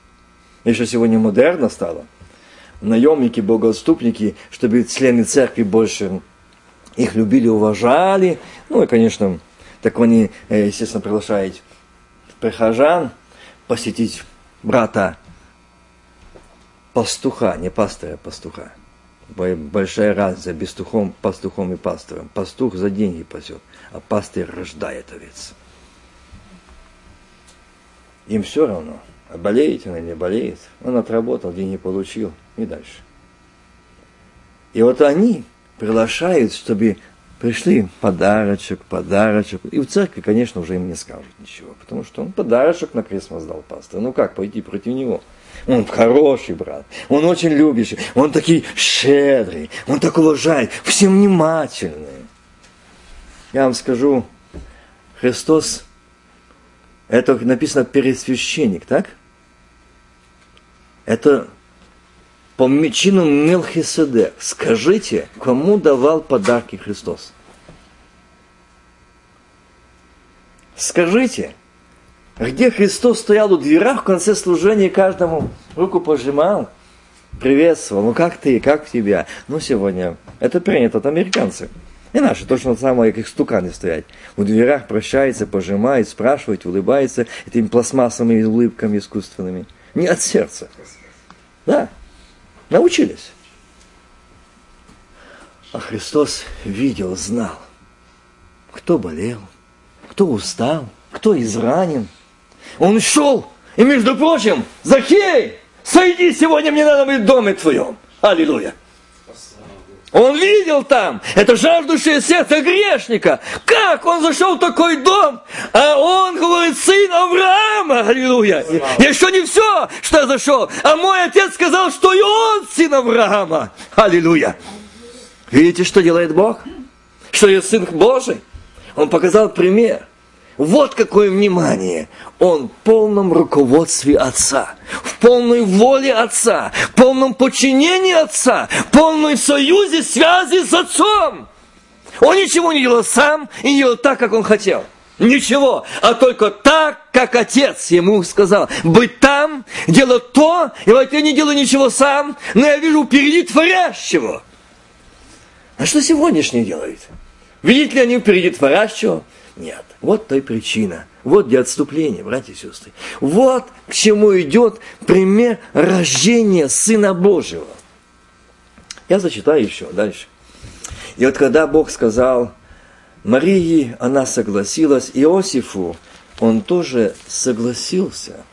Еще сегодня модерно стало – наемники, богоотступники, чтобы члены церкви больше их любили, уважали. Ну и, конечно, так они, э, естественно, приглашают прихожан посетить брата пастуха, не пастыря, а пастуха. Большая разница пастухом, пастухом и пастором. Пастух за деньги пасет, а пастырь рождает овец. Им все равно, а болеет он или не болеет. Он отработал, деньги получил – и дальше. И вот они приглашают, чтобы пришли подарочек, подарочек. И в церкви, конечно, уже им не скажут ничего, потому что он подарочек на Крисмас дал пастор. Ну как пойти против него? Он хороший брат, он очень любящий, он такой щедрый, он так уважает, все внимательные. Я вам скажу, Христос, это написано пересвященник, так? Это по чину Мелхиседек, скажите, кому давал подарки Христос? Скажите, где Христос стоял у дверях в конце служения каждому руку пожимал, приветствовал, ну как ты, как тебя? Ну сегодня это принято от американцев. И наши точно самое, как стуканы стоять. У дверях прощается, пожимает, спрашивает, улыбается этими пластмассовыми улыбками искусственными. Не от сердца. Да. Научились. А Христос видел, знал, кто болел, кто устал, кто изранен. Он шел, и, между прочим, Захей, сойди сегодня мне надо быть в доме твоем. Аллилуйя. Он видел там, это жаждущее сердце грешника. Как он зашел в такой дом? А он говорит, сын Авраама, аллилуйя. Еще не все, что я зашел. А мой отец сказал, что и он сын Авраама. Аллилуйя. Видите, что делает Бог? Что я сын Божий? Он показал пример. Вот какое внимание. Он в полном руководстве Отца, в полной воле Отца, в полном подчинении Отца, в полной союзе, связи с Отцом. Он ничего не делал сам и не делал так, как он хотел. Ничего, а только так, как отец ему сказал. Быть там, делать то, и вот я не делаю ничего сам, но я вижу впереди творящего. А что сегодняшний делает? Видите ли они впереди творящего? Нет. Вот той причина. Вот где отступление, братья и сестры. Вот к чему идет пример рождения Сына Божьего. Я зачитаю еще дальше. И вот когда Бог сказал Марии, она согласилась, Иосифу, он тоже согласился.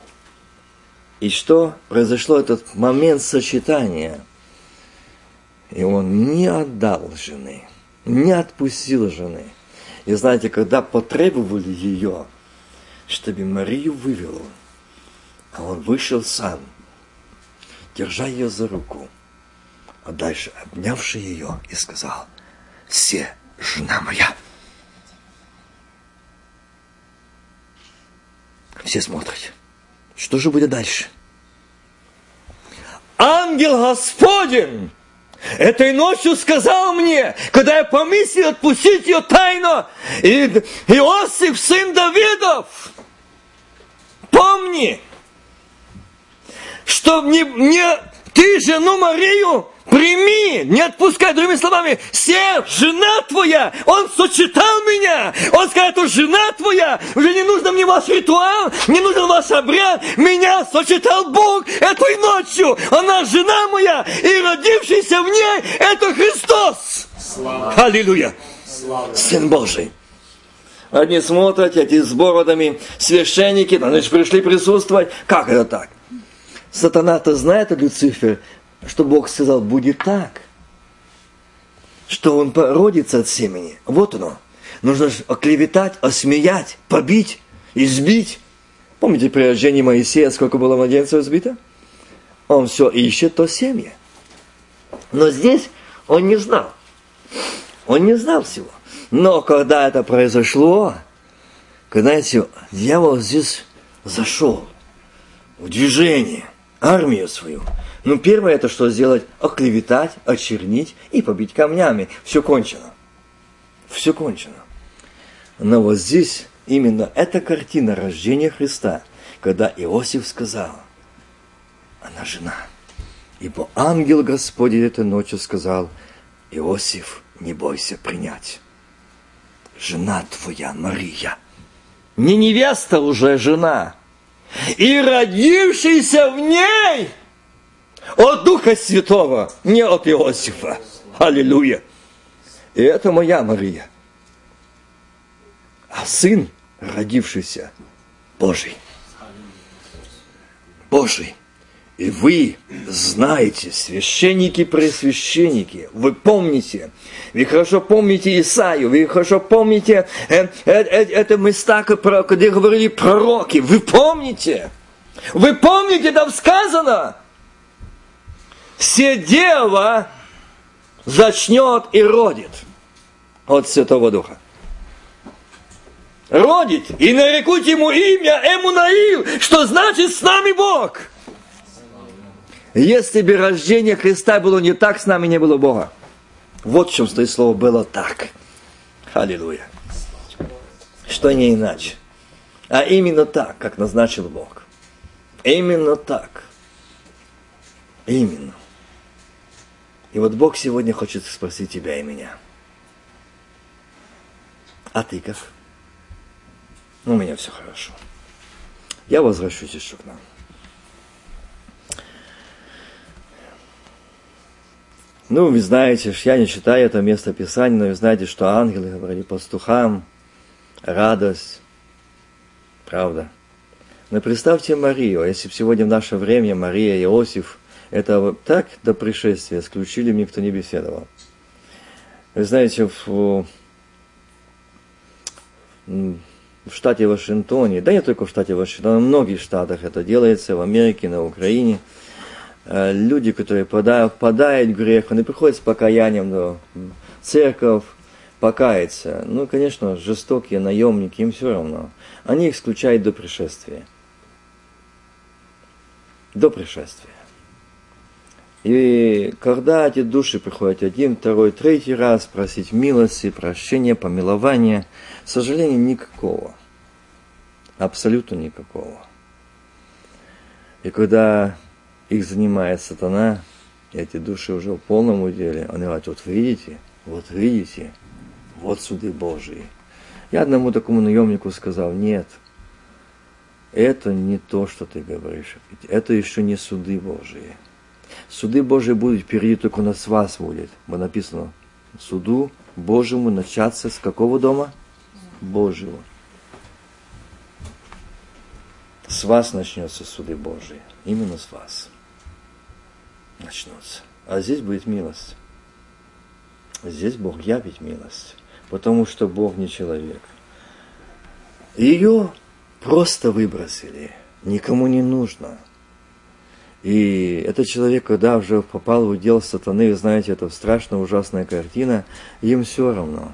И что произошло этот момент сочетания? И он не отдал жены, не отпустил жены – и знаете, когда потребовали ее, чтобы Марию вывел, а он вышел сам, держа ее за руку, а дальше обнявши ее и сказал, «Все, жена моя». Все смотрят. Что же будет дальше? Ангел Господень Этой ночью сказал мне, когда я помыслил отпустить ее тайну, и Иосиф, сын Давидов, помни, что не, не ты жену Марию Прими, не отпускай, другими словами, все, жена твоя, он сочетал меня, он сказал, это жена твоя, уже не нужно мне ваш ритуал, не нужен ваш обряд, меня сочетал Бог этой ночью, она жена моя, и родившийся в ней, это Христос. Слава. Аллилуйя. Слава. Сын Божий. Одни смотрят, эти с бородами, священники, они же пришли присутствовать. Как это так? Сатана-то знает, Люцифер, что Бог сказал, будет так. Что он породится от семени. Вот оно. Нужно оклеветать, осмеять, побить, избить. Помните при рождении Моисея, сколько было младенцев избито? Он все ищет то семя. Но здесь он не знал. Он не знал всего. Но когда это произошло, знаете, дьявол здесь зашел в движение, армию свою. Ну, первое это что сделать? Оклеветать, очернить и побить камнями. Все кончено. Все кончено. Но вот здесь именно эта картина рождения Христа, когда Иосиф сказал, она жена. Ибо ангел Господень этой ночью сказал, Иосиф, не бойся принять. Жена твоя Мария. Не невеста уже, жена. И родившийся в ней от Духа Святого, не от Иосифа. Аллилуйя. И это моя Мария. А сын, родившийся, Божий. Божий. И вы знаете, священники, пресвященники, вы помните, вы хорошо помните Исаию, вы хорошо помните э, э, э, это места, где говорили пророки, вы помните, вы помните, там сказано, все дева зачнет и родит от Святого Духа. Родит, и нарекут ему имя Эмунаил, что значит с нами Бог. Если бы рождение Христа было не так, с нами не было Бога. Вот в чем стоит слово «было так». Аллилуйя. Что не иначе. А именно так, как назначил Бог. Именно так. Именно. И вот Бог сегодня хочет спросить тебя и меня. А ты как? Ну, у меня все хорошо. Я возвращусь еще к нам. Ну, вы знаете, я не читаю это место Писания, но вы знаете, что ангелы говорили пастухам, радость, правда. Но представьте Марию, если бы сегодня в наше время Мария и Иосиф, это так до пришествия с ключами никто не беседовал. Вы знаете, в, в штате Вашингтоне, да не только в штате Вашингтоне, в многих штатах это делается, в Америке, на Украине – Э, люди, которые впадают, впадают в грех, они приходят с покаянием в церковь, покаяться. Ну, конечно, жестокие наемники, им все равно. Они их исключают до пришествия. До пришествия. И когда эти души приходят один, второй, третий раз просить милости, прощения, помилования, к сожалению, никакого. Абсолютно никакого. И когда их занимает сатана, эти души уже в полном уделе. Они говорят, вот видите, вот видите, вот суды Божии. Я одному такому наемнику сказал, нет, это не то, что ты говоришь. Это еще не суды Божии. Суды Божии будут впереди, только у нас вас будет. Бо написано, суду Божьему начаться с какого дома? Божьего. С вас начнется суды Божии. Именно с вас начнутся. А здесь будет милость. Здесь Бог явит милость, потому что Бог не человек. Ее просто выбросили, никому не нужно. И этот человек, когда уже попал в удел сатаны, вы знаете, это страшная, ужасная картина, им все равно.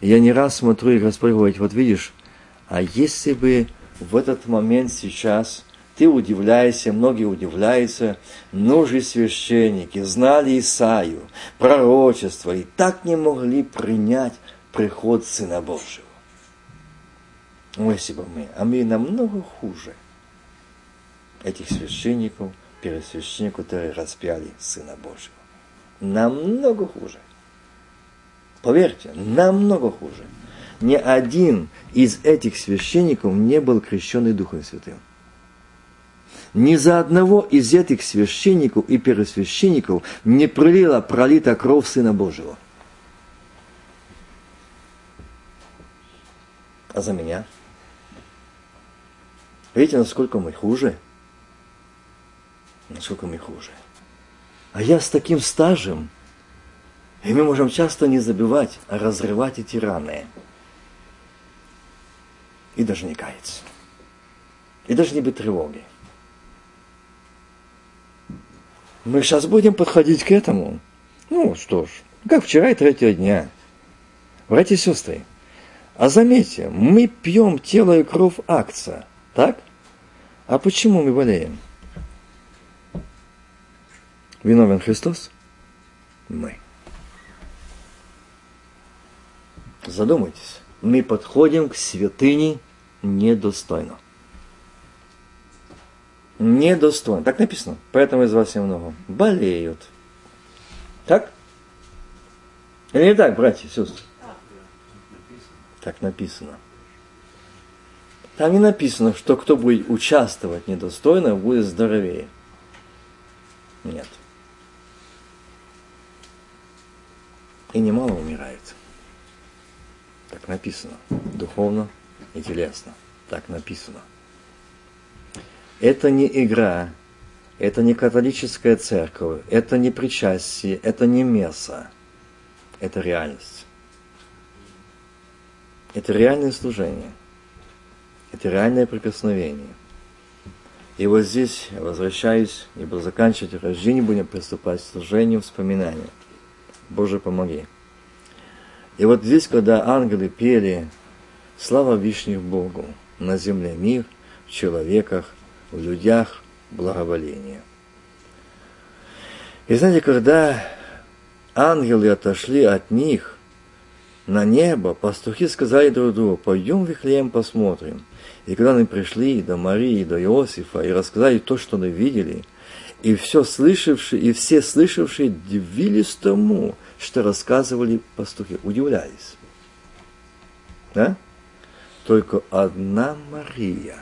Я не раз смотрю, и Господь говорит, вот видишь, а если бы в этот момент сейчас ты удивляешься, многие удивляются, нужны священники знали Исаию, пророчество, и так не могли принять приход Сына Божьего. Ну, если бы мы, а мы намного хуже этих священников, первосвященников, которые распяли Сына Божьего. Намного хуже. Поверьте, намного хуже. Ни один из этих священников не был крещенный Духом Святым ни за одного из этих священников и первосвященников не пролила пролита кровь Сына Божьего. А за меня? Видите, насколько мы хуже? Насколько мы хуже. А я с таким стажем, и мы можем часто не забивать, а разрывать эти раны. И даже не каяться. И даже не быть тревоги. Мы сейчас будем подходить к этому. Ну что ж, как вчера и третьего дня. Братья и сестры, а заметьте, мы пьем тело и кровь акция, так? А почему мы болеем? Виновен Христос? Мы. Задумайтесь, мы подходим к святыне недостойно. Недостойно. Так написано. Поэтому из вас немного болеют. Так? Или не так, братья и сестры? Так написано. Там не написано, что кто будет участвовать недостойно, будет здоровее. Нет. И немало умирает. Так написано. Духовно и телесно. Так написано. Это не игра, это не католическая церковь, это не причастие, это не месса. Это реальность. Это реальное служение. Это реальное прикосновение. И вот здесь возвращаюсь, и буду заканчивать рождение, будем приступать к служению, вспоминанию. Боже, помоги. И вот здесь, когда ангелы пели «Слава Вишних Богу, на земле мир, в человеках, в людях благоволение». И знаете, когда ангелы отошли от них на небо, пастухи сказали друг другу, пойдем в Вифлеем посмотрим. И когда они пришли до Марии, до Иосифа, и рассказали то, что они видели, и все слышавшие, и все слышавшие дивились тому, что рассказывали пастухи, удивлялись. Да? Только одна Мария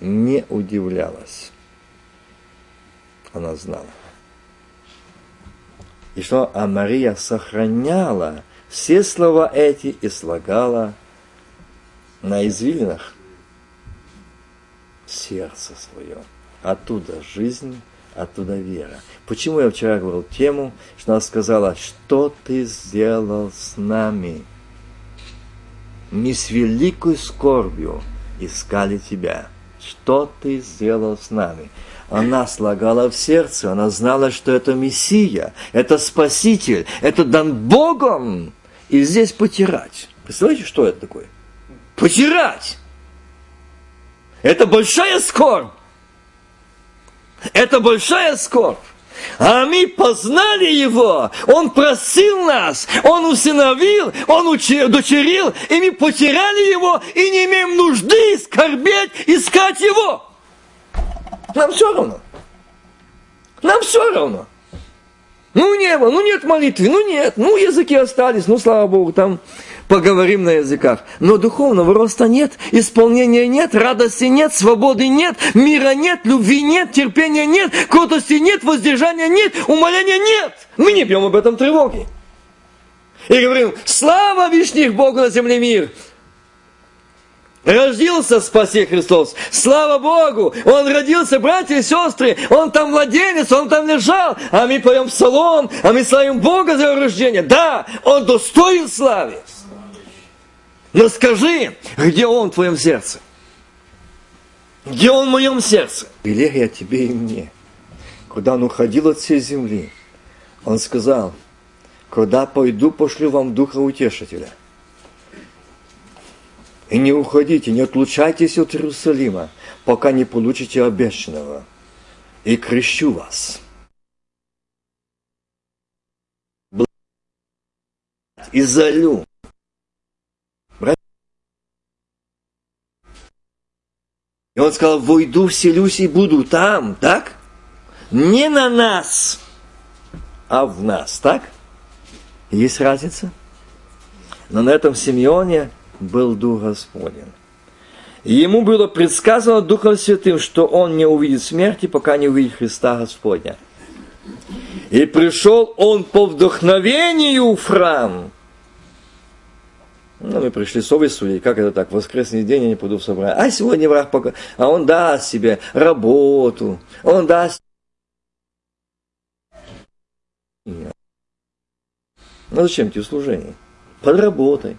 не удивлялась. Она знала. И что? А Мария сохраняла все слова эти и слагала на извилинах сердце свое. Оттуда жизнь, оттуда вера. Почему я вчера говорил тему, что она сказала, что ты сделал с нами? Мы с великой скорбью искали тебя. Что ты сделал с нами? она слагала в сердце, она знала, что это Мессия, это Спаситель, это дан Богом. И здесь потирать. Представляете, что это такое? Потирать! Это большая скорбь. Это большая скорбь. А мы познали Его, Он просил нас, Он усыновил, Он удочерил, и мы потеряли Его, и не имеем нужды скорбеть, искать Его. Нам все равно. Нам все равно. Ну небо, ну нет молитвы, ну нет, ну языки остались, ну слава Богу, там поговорим на языках. Но духовного роста нет, исполнения нет, радости нет, свободы нет, мира нет, любви нет, терпения нет, крутости нет, воздержания нет, умоления нет. Мы не бьем об этом тревоги. И говорим, слава Вишних Богу на земле мир. Родился спаси Христос. Слава Богу! Он родился, братья и сестры. Он там младенец, он там лежал. А мы поем псалом, а мы славим Бога за его рождение. Да, он достоин славы. Но скажи, где он в твоем сердце? Где он в моем сердце? Велел тебе и мне. Куда он уходил от всей земли, он сказал, когда пойду, пошлю вам Духа Утешителя – и не уходите, не отлучайтесь от Иерусалима, пока не получите обещанного. И крещу вас. И залю. И он сказал, войду, вселюсь и буду там, так? Не на нас, а в нас, так? Есть разница? Но на этом Симеоне был Дух Господень. ему было предсказано Духом Святым, что он не увидит смерти, пока не увидит Христа Господня. И пришел он по вдохновению в храм. Ну, мы пришли совесть судить, как это так, воскресный день я не пойду в собрание. А сегодня враг пока... А он даст себе работу, он даст... Ну, зачем тебе служение? Подработай.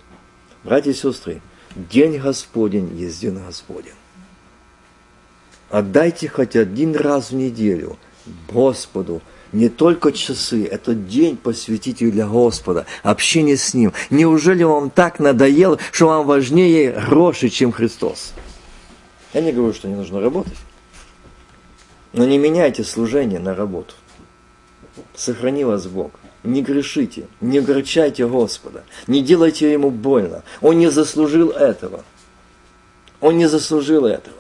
Братья и сестры, день Господень есть день Господень. Отдайте хоть один раз в неделю Господу – не только часы, этот день посвятите для Господа, общение с Ним. Неужели вам так надоело, что вам важнее гроши, чем Христос? Я не говорю, что не нужно работать. Но не меняйте служение на работу. Сохрани вас Бог. Не грешите, не огорчайте Господа, не делайте Ему больно. Он не заслужил этого. Он не заслужил этого.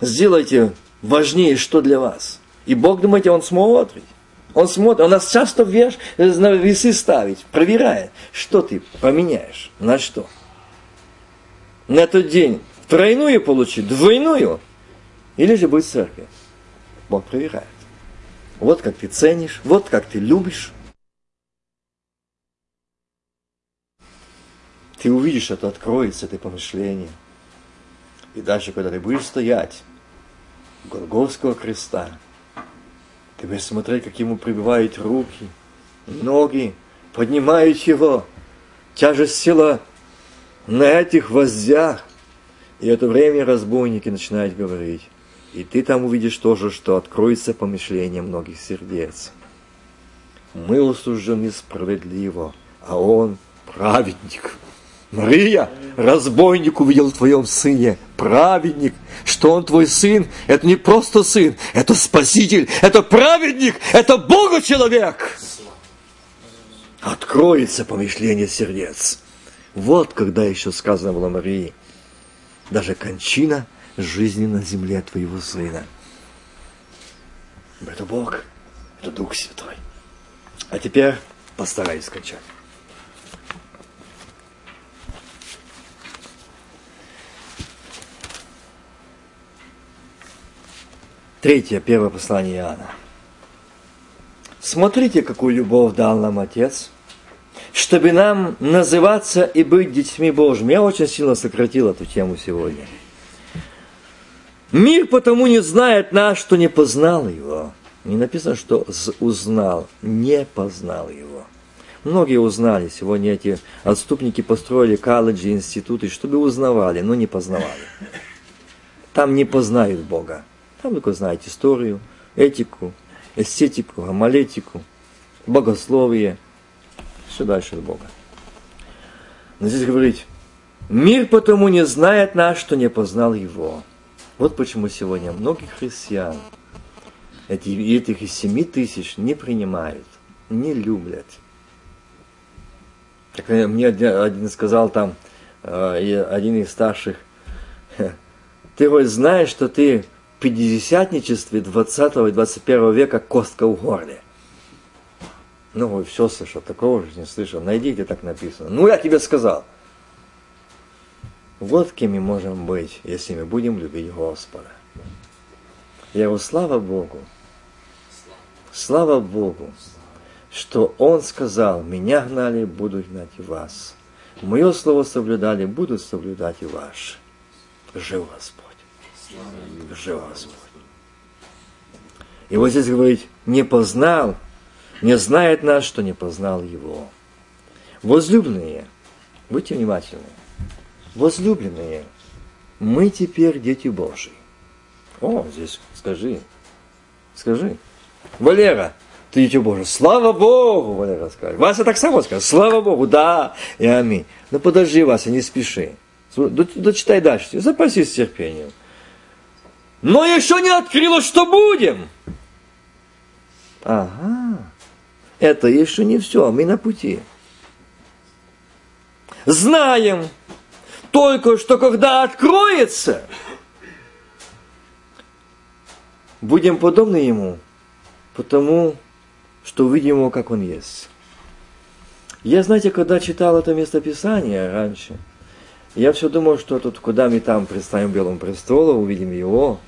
Сделайте важнее, что для вас. И Бог, думаете, Он смотрит. Он смотрит, он нас часто веш, на весы ставит, проверяет, что ты поменяешь, на что. На этот день тройную получить, двойную, или же быть в церкви. Бог проверяет. Вот как ты ценишь, вот как ты любишь. Ты увидишь это, откроется это помышление. И дальше, когда ты будешь стоять у Голгофского креста, будешь смотреть, как ему прибивают руки, ноги, поднимают его. Тяжесть села на этих гвоздях. И это время разбойники начинают говорить. И ты там увидишь тоже, что откроется помышление многих сердец. Мы осуждены справедливо, а он праведник. Мария, разбойник увидел в твоем сыне, праведник, что он твой сын, это не просто сын, это спаситель, это праведник, это Бога человек. Откроется помышление сердец. Вот когда еще сказано было Марии, даже кончина жизни на земле твоего сына. Это Бог, это Дух Святой. А теперь постараюсь скачать. Третье, первое послание Иоанна. Смотрите, какую любовь дал нам Отец, чтобы нам называться и быть детьми Божьими. Я очень сильно сократил эту тему сегодня. Мир потому не знает нас, что не познал его. Не написано, что узнал, не познал его. Многие узнали, сегодня эти отступники построили колледжи, институты, чтобы узнавали, но не познавали. Там не познают Бога. Там только знают историю, этику, эстетику, гомолетику, богословие. Все дальше от Бога. Но здесь говорить, мир потому не знает нас, что не познал его. Вот почему сегодня многих христиан, эти, этих из семи тысяч, не принимают, не любят. Так мне один сказал там, э, один из старших, ты хоть знаешь, что ты пятидесятничестве 20 и 21 века костка в горле. Ну, все слышал, такого же не слышал. Найди, где так написано. Ну, я тебе сказал. Вот кем мы можем быть, если мы будем любить Господа. Я говорю, слава Богу, слава Богу, что Он сказал, меня гнали, буду гнать и вас. Мое слово соблюдали, буду соблюдать и ваше. Жив Господь. Жив Господь. И вот здесь говорит, не познал, не знает нас, что не познал Его. Возлюбленные, будьте внимательны возлюбленные, мы теперь дети Божьи. О, здесь скажи, скажи. Валера, ты дитя Божие. Слава Богу, Валера скажет. Вася так само скажет. Слава Богу, да и аминь. Но подожди, Вася, не спеши. Дочитай дальше. Запасись терпением. Но еще не открылось, что будем. Ага. Это еще не все, мы на пути. Знаем, только что когда откроется, будем подобны Ему, потому что увидим Его, как Он есть. Я, знаете, когда читал это местописание раньше, я все думал, что тут, куда мы там представим Белому престолу, увидим Его,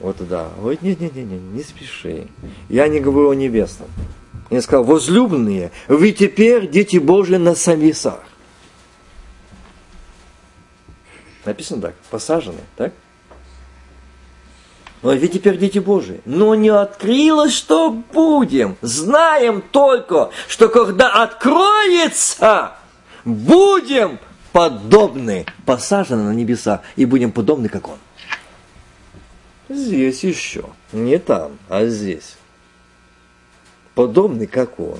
вот туда. Говорит, нет, нет, нет, нет, не спеши. Я не говорю о небесном. Я сказал, возлюбленные, вы теперь дети Божьи на самисах. Написано так, посажены, так? Но ведь теперь дети Божии. Но не открылось, что будем. Знаем только, что когда откроется, будем подобны, посажены на небеса, и будем подобны, как Он. Здесь еще, не там, а здесь. Подобны, как Он.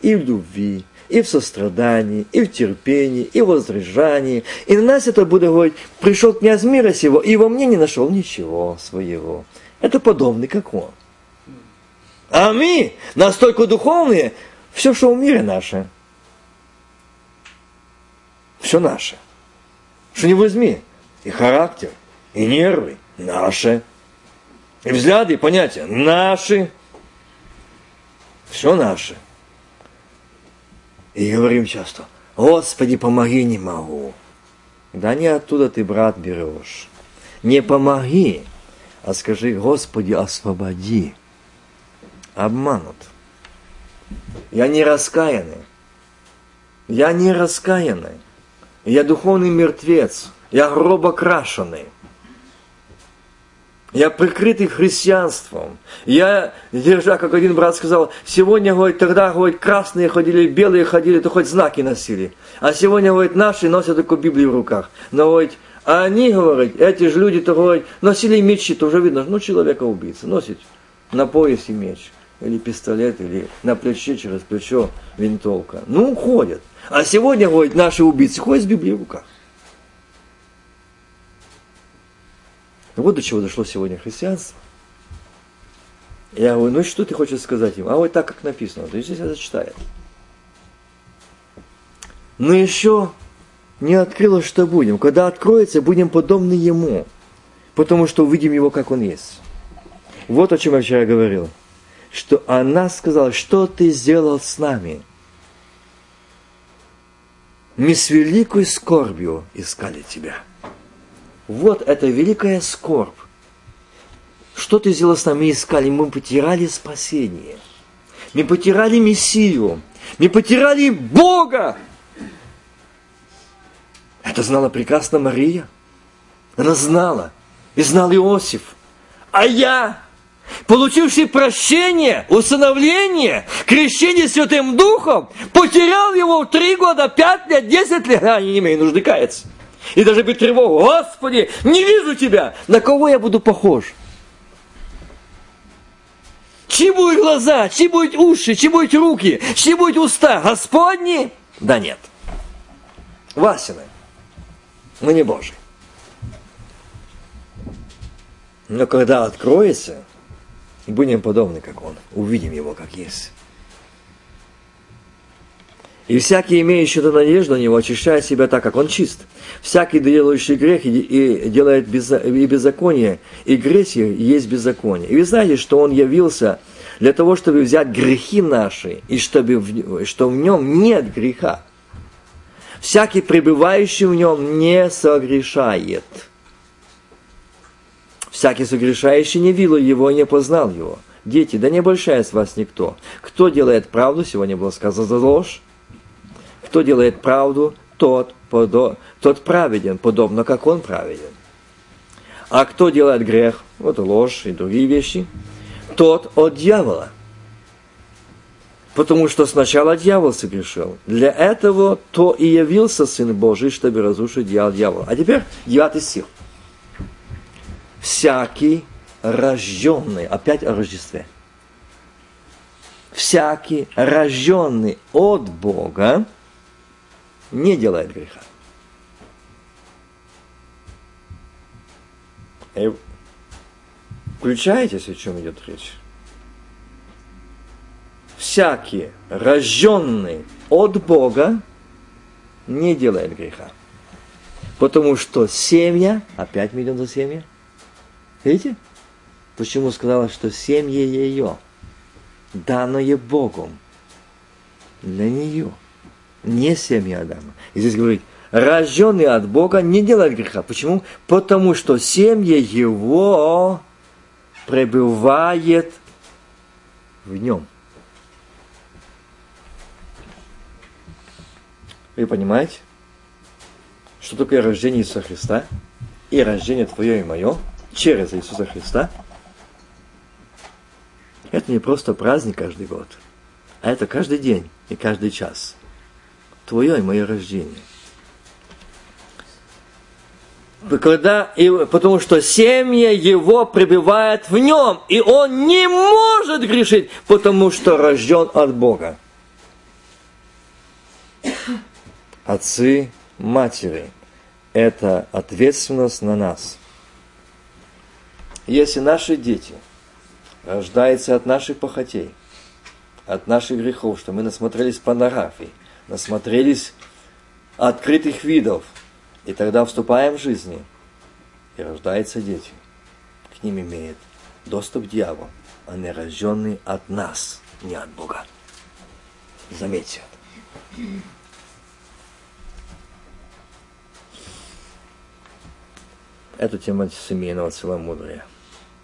И в любви, и в сострадании, и в терпении, и в возражании. И на нас это будет говорить, пришел князь мира сего, и во мне не нашел ничего своего. Это подобный, как он. А мы настолько духовные, все, что в мире наше. Все наше. Что не возьми. И характер, и нервы наши. И взгляды, и понятия наши. Все наше. И говорим часто, Господи, помоги, не могу. Да не оттуда ты, брат, берешь. Не помоги, а скажи, Господи, освободи. Обманут. Я не раскаянный. Я не раскаянный. Я духовный мертвец. Я гробокрашенный. Я прикрытый христианством. Я, держа, как один брат сказал, сегодня, говорит, тогда, говорит, красные ходили, белые ходили, то хоть знаки носили. А сегодня, говорит, наши носят только Библию в руках. Но, говорит, а они, говорит, эти же люди, то, говорит, носили мечи, то уже видно, ну, человека убийца, носит на поясе меч, или пистолет, или на плече, через плечо винтовка. Ну, ходят. А сегодня, говорит, наши убийцы ходят с Библией в руках. Вот до чего дошло сегодня христианство. Я говорю, ну что ты хочешь сказать им? А вот так, как написано. То есть здесь это читает. Но еще не открылось, что будем. Когда откроется, будем подобны Ему. Потому что увидим Его, как Он есть. Вот о чем я вчера говорил. Что она сказала, что ты сделал с нами? Мы с великой скорбью искали тебя. Вот это великая скорбь. Что ты сделал с нами искали? Мы потеряли спасение. Мы потеряли Мессию. Мы потеряли Бога. Это знала прекрасно Мария. Она знала. И знал Иосиф. А я, получивший прощение, усыновление, крещение Святым Духом, потерял его в три года, пять лет, десять лет, а не имею нужды каяться. И даже быть тревогу. Господи, не вижу тебя. На кого я буду похож? Чьи будут глаза, чьи будут уши, чьи будут руки, чьи будут уста? Господни? Да нет. Васины. Мы не Божий. Но когда откроется, будем подобны, как Он. Увидим Его, как есть. И всякий, имеющий эту надежду на него, очищает себя так, как он чист. Всякий, делающий грех и делает и беззаконие, и грех есть беззаконие. И вы знаете, что он явился для того, чтобы взять грехи наши, и чтобы, что в нем нет греха. Всякий, пребывающий в нем, не согрешает. Всякий согрешающий не видел его и не познал его. Дети, да не обольщает вас никто. Кто делает правду, сегодня было сказано за ложь, кто делает правду, тот, подо, тот праведен, подобно как он праведен. А кто делает грех, вот ложь и другие вещи, тот от дьявола. Потому что сначала дьявол согрешил. Для этого то и явился Сын Божий, чтобы разрушить дьявол дьявола. А теперь девятый стих. Всякий рожденный, опять о Рождестве. Всякий рожденный от Бога, не делает греха. И включаетесь, о чем идет речь? Всякий, рожденный от Бога, не делает греха. Потому что семья, опять мы идем за семья. Видите? Почему сказала, что семья ее, данное Богом, для нее – не семья Адама. И здесь говорит, рожденный от Бога не делает греха. Почему? Потому что семья его пребывает в нем. Вы понимаете, что такое рождение Иисуса Христа и рождение твое и мое через Иисуса Христа – это не просто праздник каждый год, а это каждый день и каждый час. Твое и мое рождение. Когда, и, потому что семья его пребывает в нем, и он не может грешить, потому что рожден от Бога. Отцы, матери, это ответственность на нас. Если наши дети рождаются от наших похотей, от наших грехов, что мы насмотрелись порнографии, насмотрелись открытых видов, и тогда вступаем в жизни, и рождаются дети. К ним имеет доступ дьявол, они рожденные от нас, не от Бога. Заметьте это. Это тема семейного целомудрия.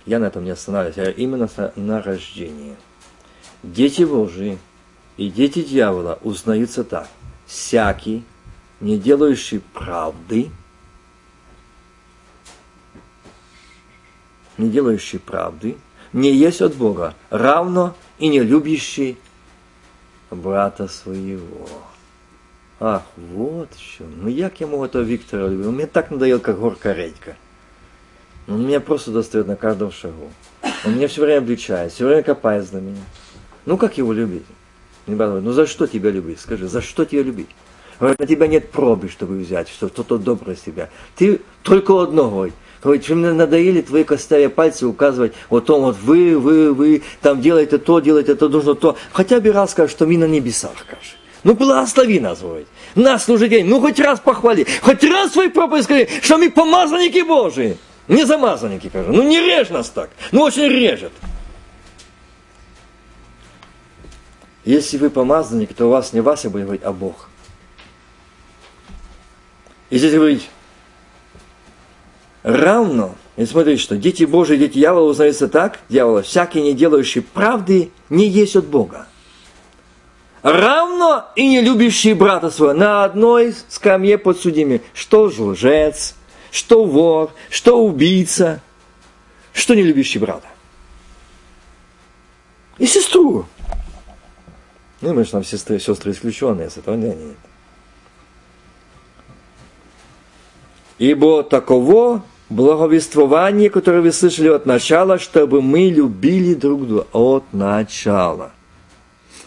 Я на этом не останавливаюсь, а именно на рождении. Дети Божии и дети дьявола узнаются так. Всякий, не делающий правды, не делающий правды, не есть от Бога, равно и не любящий брата своего. Ах, вот что. Ну як я могу этого Виктора любить? Он мне так надоел, как горка редька. Он меня просто достает на каждом шагу. Он меня все время обличает, все время копает за меня. Ну как его любить? Ну за что тебя любить? Скажи, за что тебя любить? Говорит, на тебя нет пробы, чтобы взять, что кто-то добрый себя. Ты только одно говорит. Что мне надоели твои костяя пальцы указывать, вот он вот вы, вы, вы, там делайте то, делайте то, нужно то. Хотя бы раз скажешь, что мы на небесах, скажи. Ну, благослови нас, говорит. Нас служит день. Ну, хоть раз похвали. Хоть раз свой проповедь скажи, что мы помазанники Божии. Не замазанники, кажу. Ну, не режь нас так. Ну, очень режет. Если вы помазанник, то у вас не Вася будет говорить, а Бог. И здесь говорить, равно, и смотрите, что дети Божии, дети дьявола узнаются так, дьявола, всякий не делающий правды не есть от Бога. Равно и не любящий брата своего на одной скамье подсудимый, что же лжец, что вор, что убийца, что не любящий брата. И сестру. Ну, мы же там сестры, сестры исключенные, с этого нет. Ибо таково благовествование, которое вы слышали от начала, чтобы мы любили друг друга. От начала.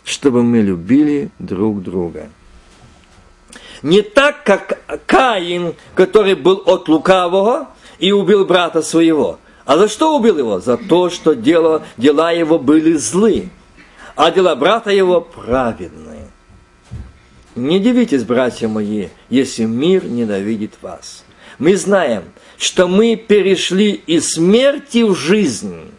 Чтобы мы любили друг друга. Не так, как Каин, который был от лукавого и убил брата своего. А за что убил его? За то, что дело, дела его были злы, а дела брата его праведные. Не дивитесь, братья мои, если мир ненавидит вас. Мы знаем, что мы перешли из смерти в жизнь,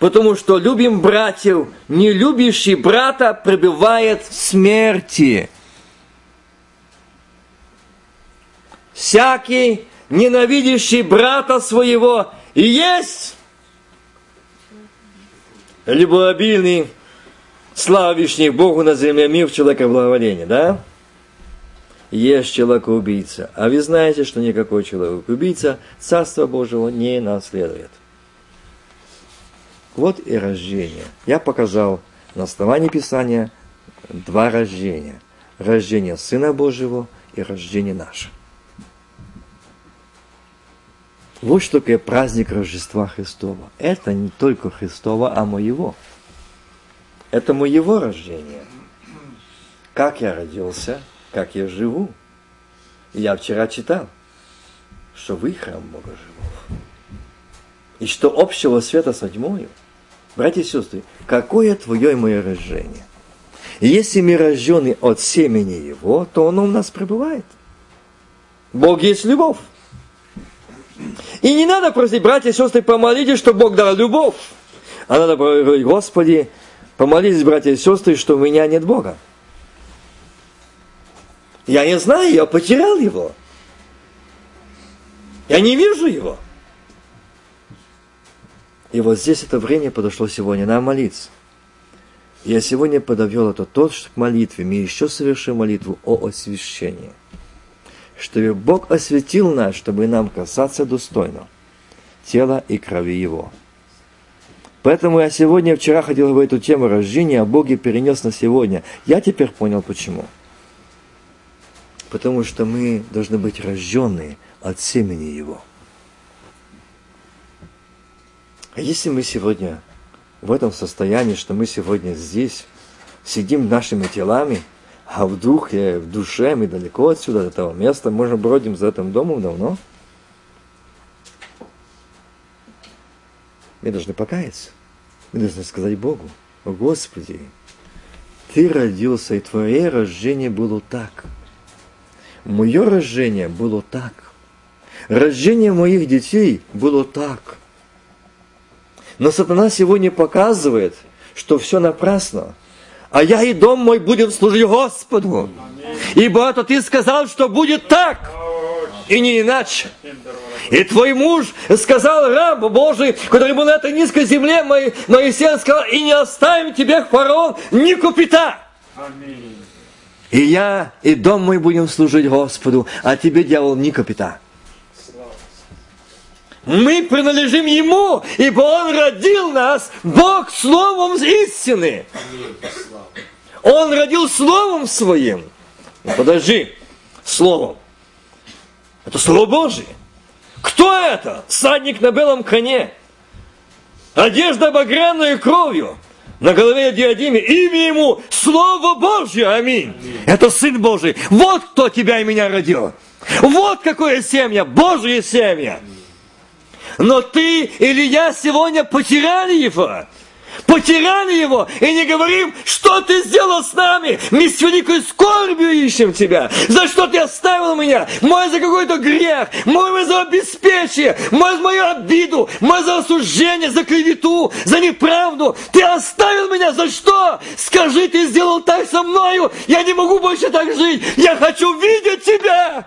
потому что любим братьев, не любящий брата пребывает в смерти. Всякий, ненавидящий брата своего, и есть любообильный, славящий Богу на земле мир человека благоволение, да? Есть человек-убийца. А вы знаете, что никакой человек-убийца Царство Божьего не наследует. Вот и рождение. Я показал на основании Писания два рождения. Рождение Сына Божьего и рождение наше. Вот что такое праздник Рождества Христова. Это не только Христова, а моего. Это моего рождения. Как я родился, как я живу. Я вчера читал, что вы храм Бога живого. И что общего света с тьмою. Братья и сестры, какое твое и мое рождение? Если мы рождены от семени Его, то оно у нас пребывает. Бог есть любовь. И не надо просить, братья и сестры, помолитесь, что Бог дал любовь. А надо говорить, Господи, помолитесь, братья и сестры, что у меня нет Бога. Я не знаю, я потерял его. Я не вижу его. И вот здесь это время подошло сегодня нам молиться. Я сегодня подовел это тот, что к молитве мы еще совершим молитву о освящении чтобы Бог осветил нас, чтобы нам касаться достойно тела и крови Его. Поэтому я сегодня, вчера ходил в эту тему рождения, а Боге перенес на сегодня. Я теперь понял почему. Потому что мы должны быть рожденные от семени Его. А если мы сегодня в этом состоянии, что мы сегодня здесь, сидим нашими телами, а в духе, в душе мы далеко отсюда, от этого места, мы же бродим за этим домом давно, мы должны покаяться. Мы должны сказать Богу, Господи, Ты родился, и Твое рождение было так. Мое рождение было так. Рождение моих детей было так. Но сатана сегодня показывает, что все напрасно. А я и дом мой будем служить Господу. Ибо это ты сказал, что будет так, и не иначе. И твой муж сказал раб Божий, который был на этой низкой земле, Моисей сказал, и не оставим тебе, фараон, ни купита. И я, и дом мой будем служить Господу, а тебе, дьявол, ни капита. Мы принадлежим Ему, ибо Он родил нас, Бог Словом истины. Он родил Словом Своим. Ну, подожди, Словом. Это Слово Божие. Кто это? Садник на белом коне. Одежда багряной кровью. На голове диадиме. Имя ему Слово Божье. Аминь. Аминь. Это Сын Божий. Вот кто тебя и меня родил. Вот какое семя. Божье семя. Но ты или я сегодня потеряли его. Потеряли его и не говорим, что ты сделал с нами. Мы с великой скорбью ищем тебя. За что ты оставил меня? Мой за какой-то грех, мой за обеспечение, мой за мою обиду, мой за осуждение, за клевету, за неправду. Ты оставил меня за что? Скажи, ты сделал так со мною. Я не могу больше так жить. Я хочу видеть тебя.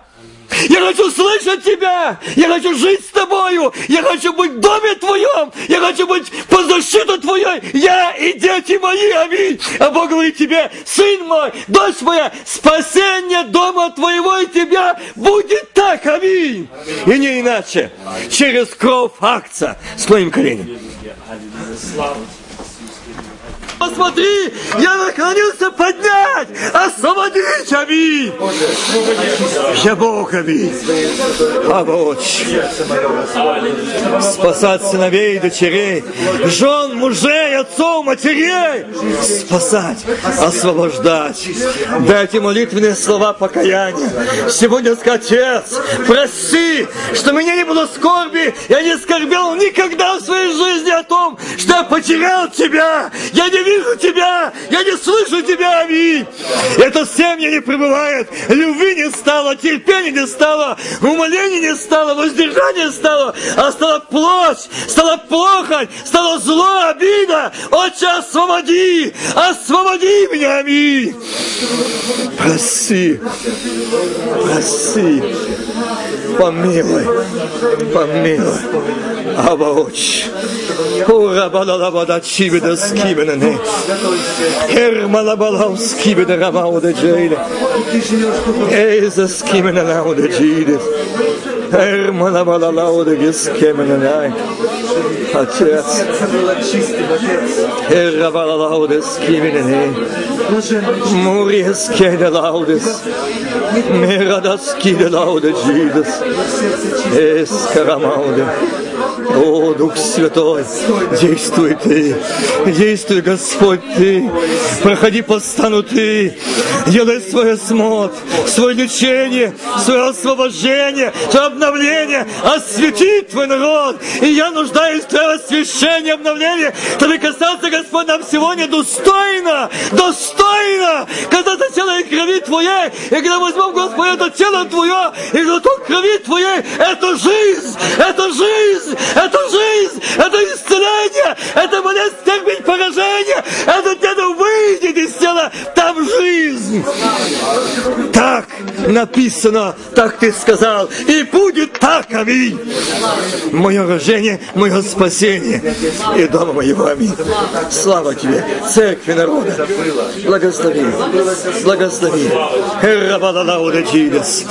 Я хочу слышать Тебя! Я хочу жить с Тобою! Я хочу быть в доме Твоем! Я хочу быть под защиту Твоей! Я и дети мои! Аминь! А Бог говорит тебе, сын мой, дочь моя, спасение дома Твоего и Тебя будет так! Аминь! И не иначе! Через кровь акция с моим коленем. Слава Посмотри, я наклонился поднять, освободить, аминь. Я Бог, аминь. Помочь. Спасать сыновей дочерей, жен, мужей, отцов, матерей. Спасать, освобождать. Дайте молитвенные слова покаяния. Сегодня сказать, Отец, прости, что меня не было скорби. Я не скорбел никогда в своей жизни о том, что я потерял Тебя. Я не вижу тебя, я не слышу тебя, аминь. Это семья не пребывает, любви не стало, терпения не стало, умоления не стало, воздержания стало, а стала плоть, стала плохо, стало зло, обида. Отче, освободи, освободи меня, аминь. Проси, проси, помилуй, помилуй. Аба, Отче. Ура, балала, бада, чибеда, скибеда, Hermalabalam skibe de ramau de jade. Eza skibe na lau de jade. Hermalabalau de giskeme na nai. Отец, Herrabalalaudes, Kiminene, Murias Kedelaudes, Meradas Kidelaudes, Jesus, Escaramaude. О, Дух Святой, действуй Ты, действуй, Господь Ты, проходи по стану Ты, делай свой осмотр, свое лечение, свое освобождение, свое обновление, освети Твой народ, и я нуждаюсь в Твоем освящении, обновлении, чтобы касаться, Господь, нам сегодня достойно, достойно, касаться тела и крови Твоей, и когда возьмем, Господь, это тело Твое, и глоток крови Твоей, это жизнь, это жизнь, это жизнь, это исцеление, это болезнь, терпеть поражение, это тело выйдет из тела, там жизнь. Так написано, так ты сказал, и будет так, аминь. Мое рождение, мое спасение и дома моего, аминь. Слава тебе, церкви народа. Благослови, благослови. Рабалалауда Джидас.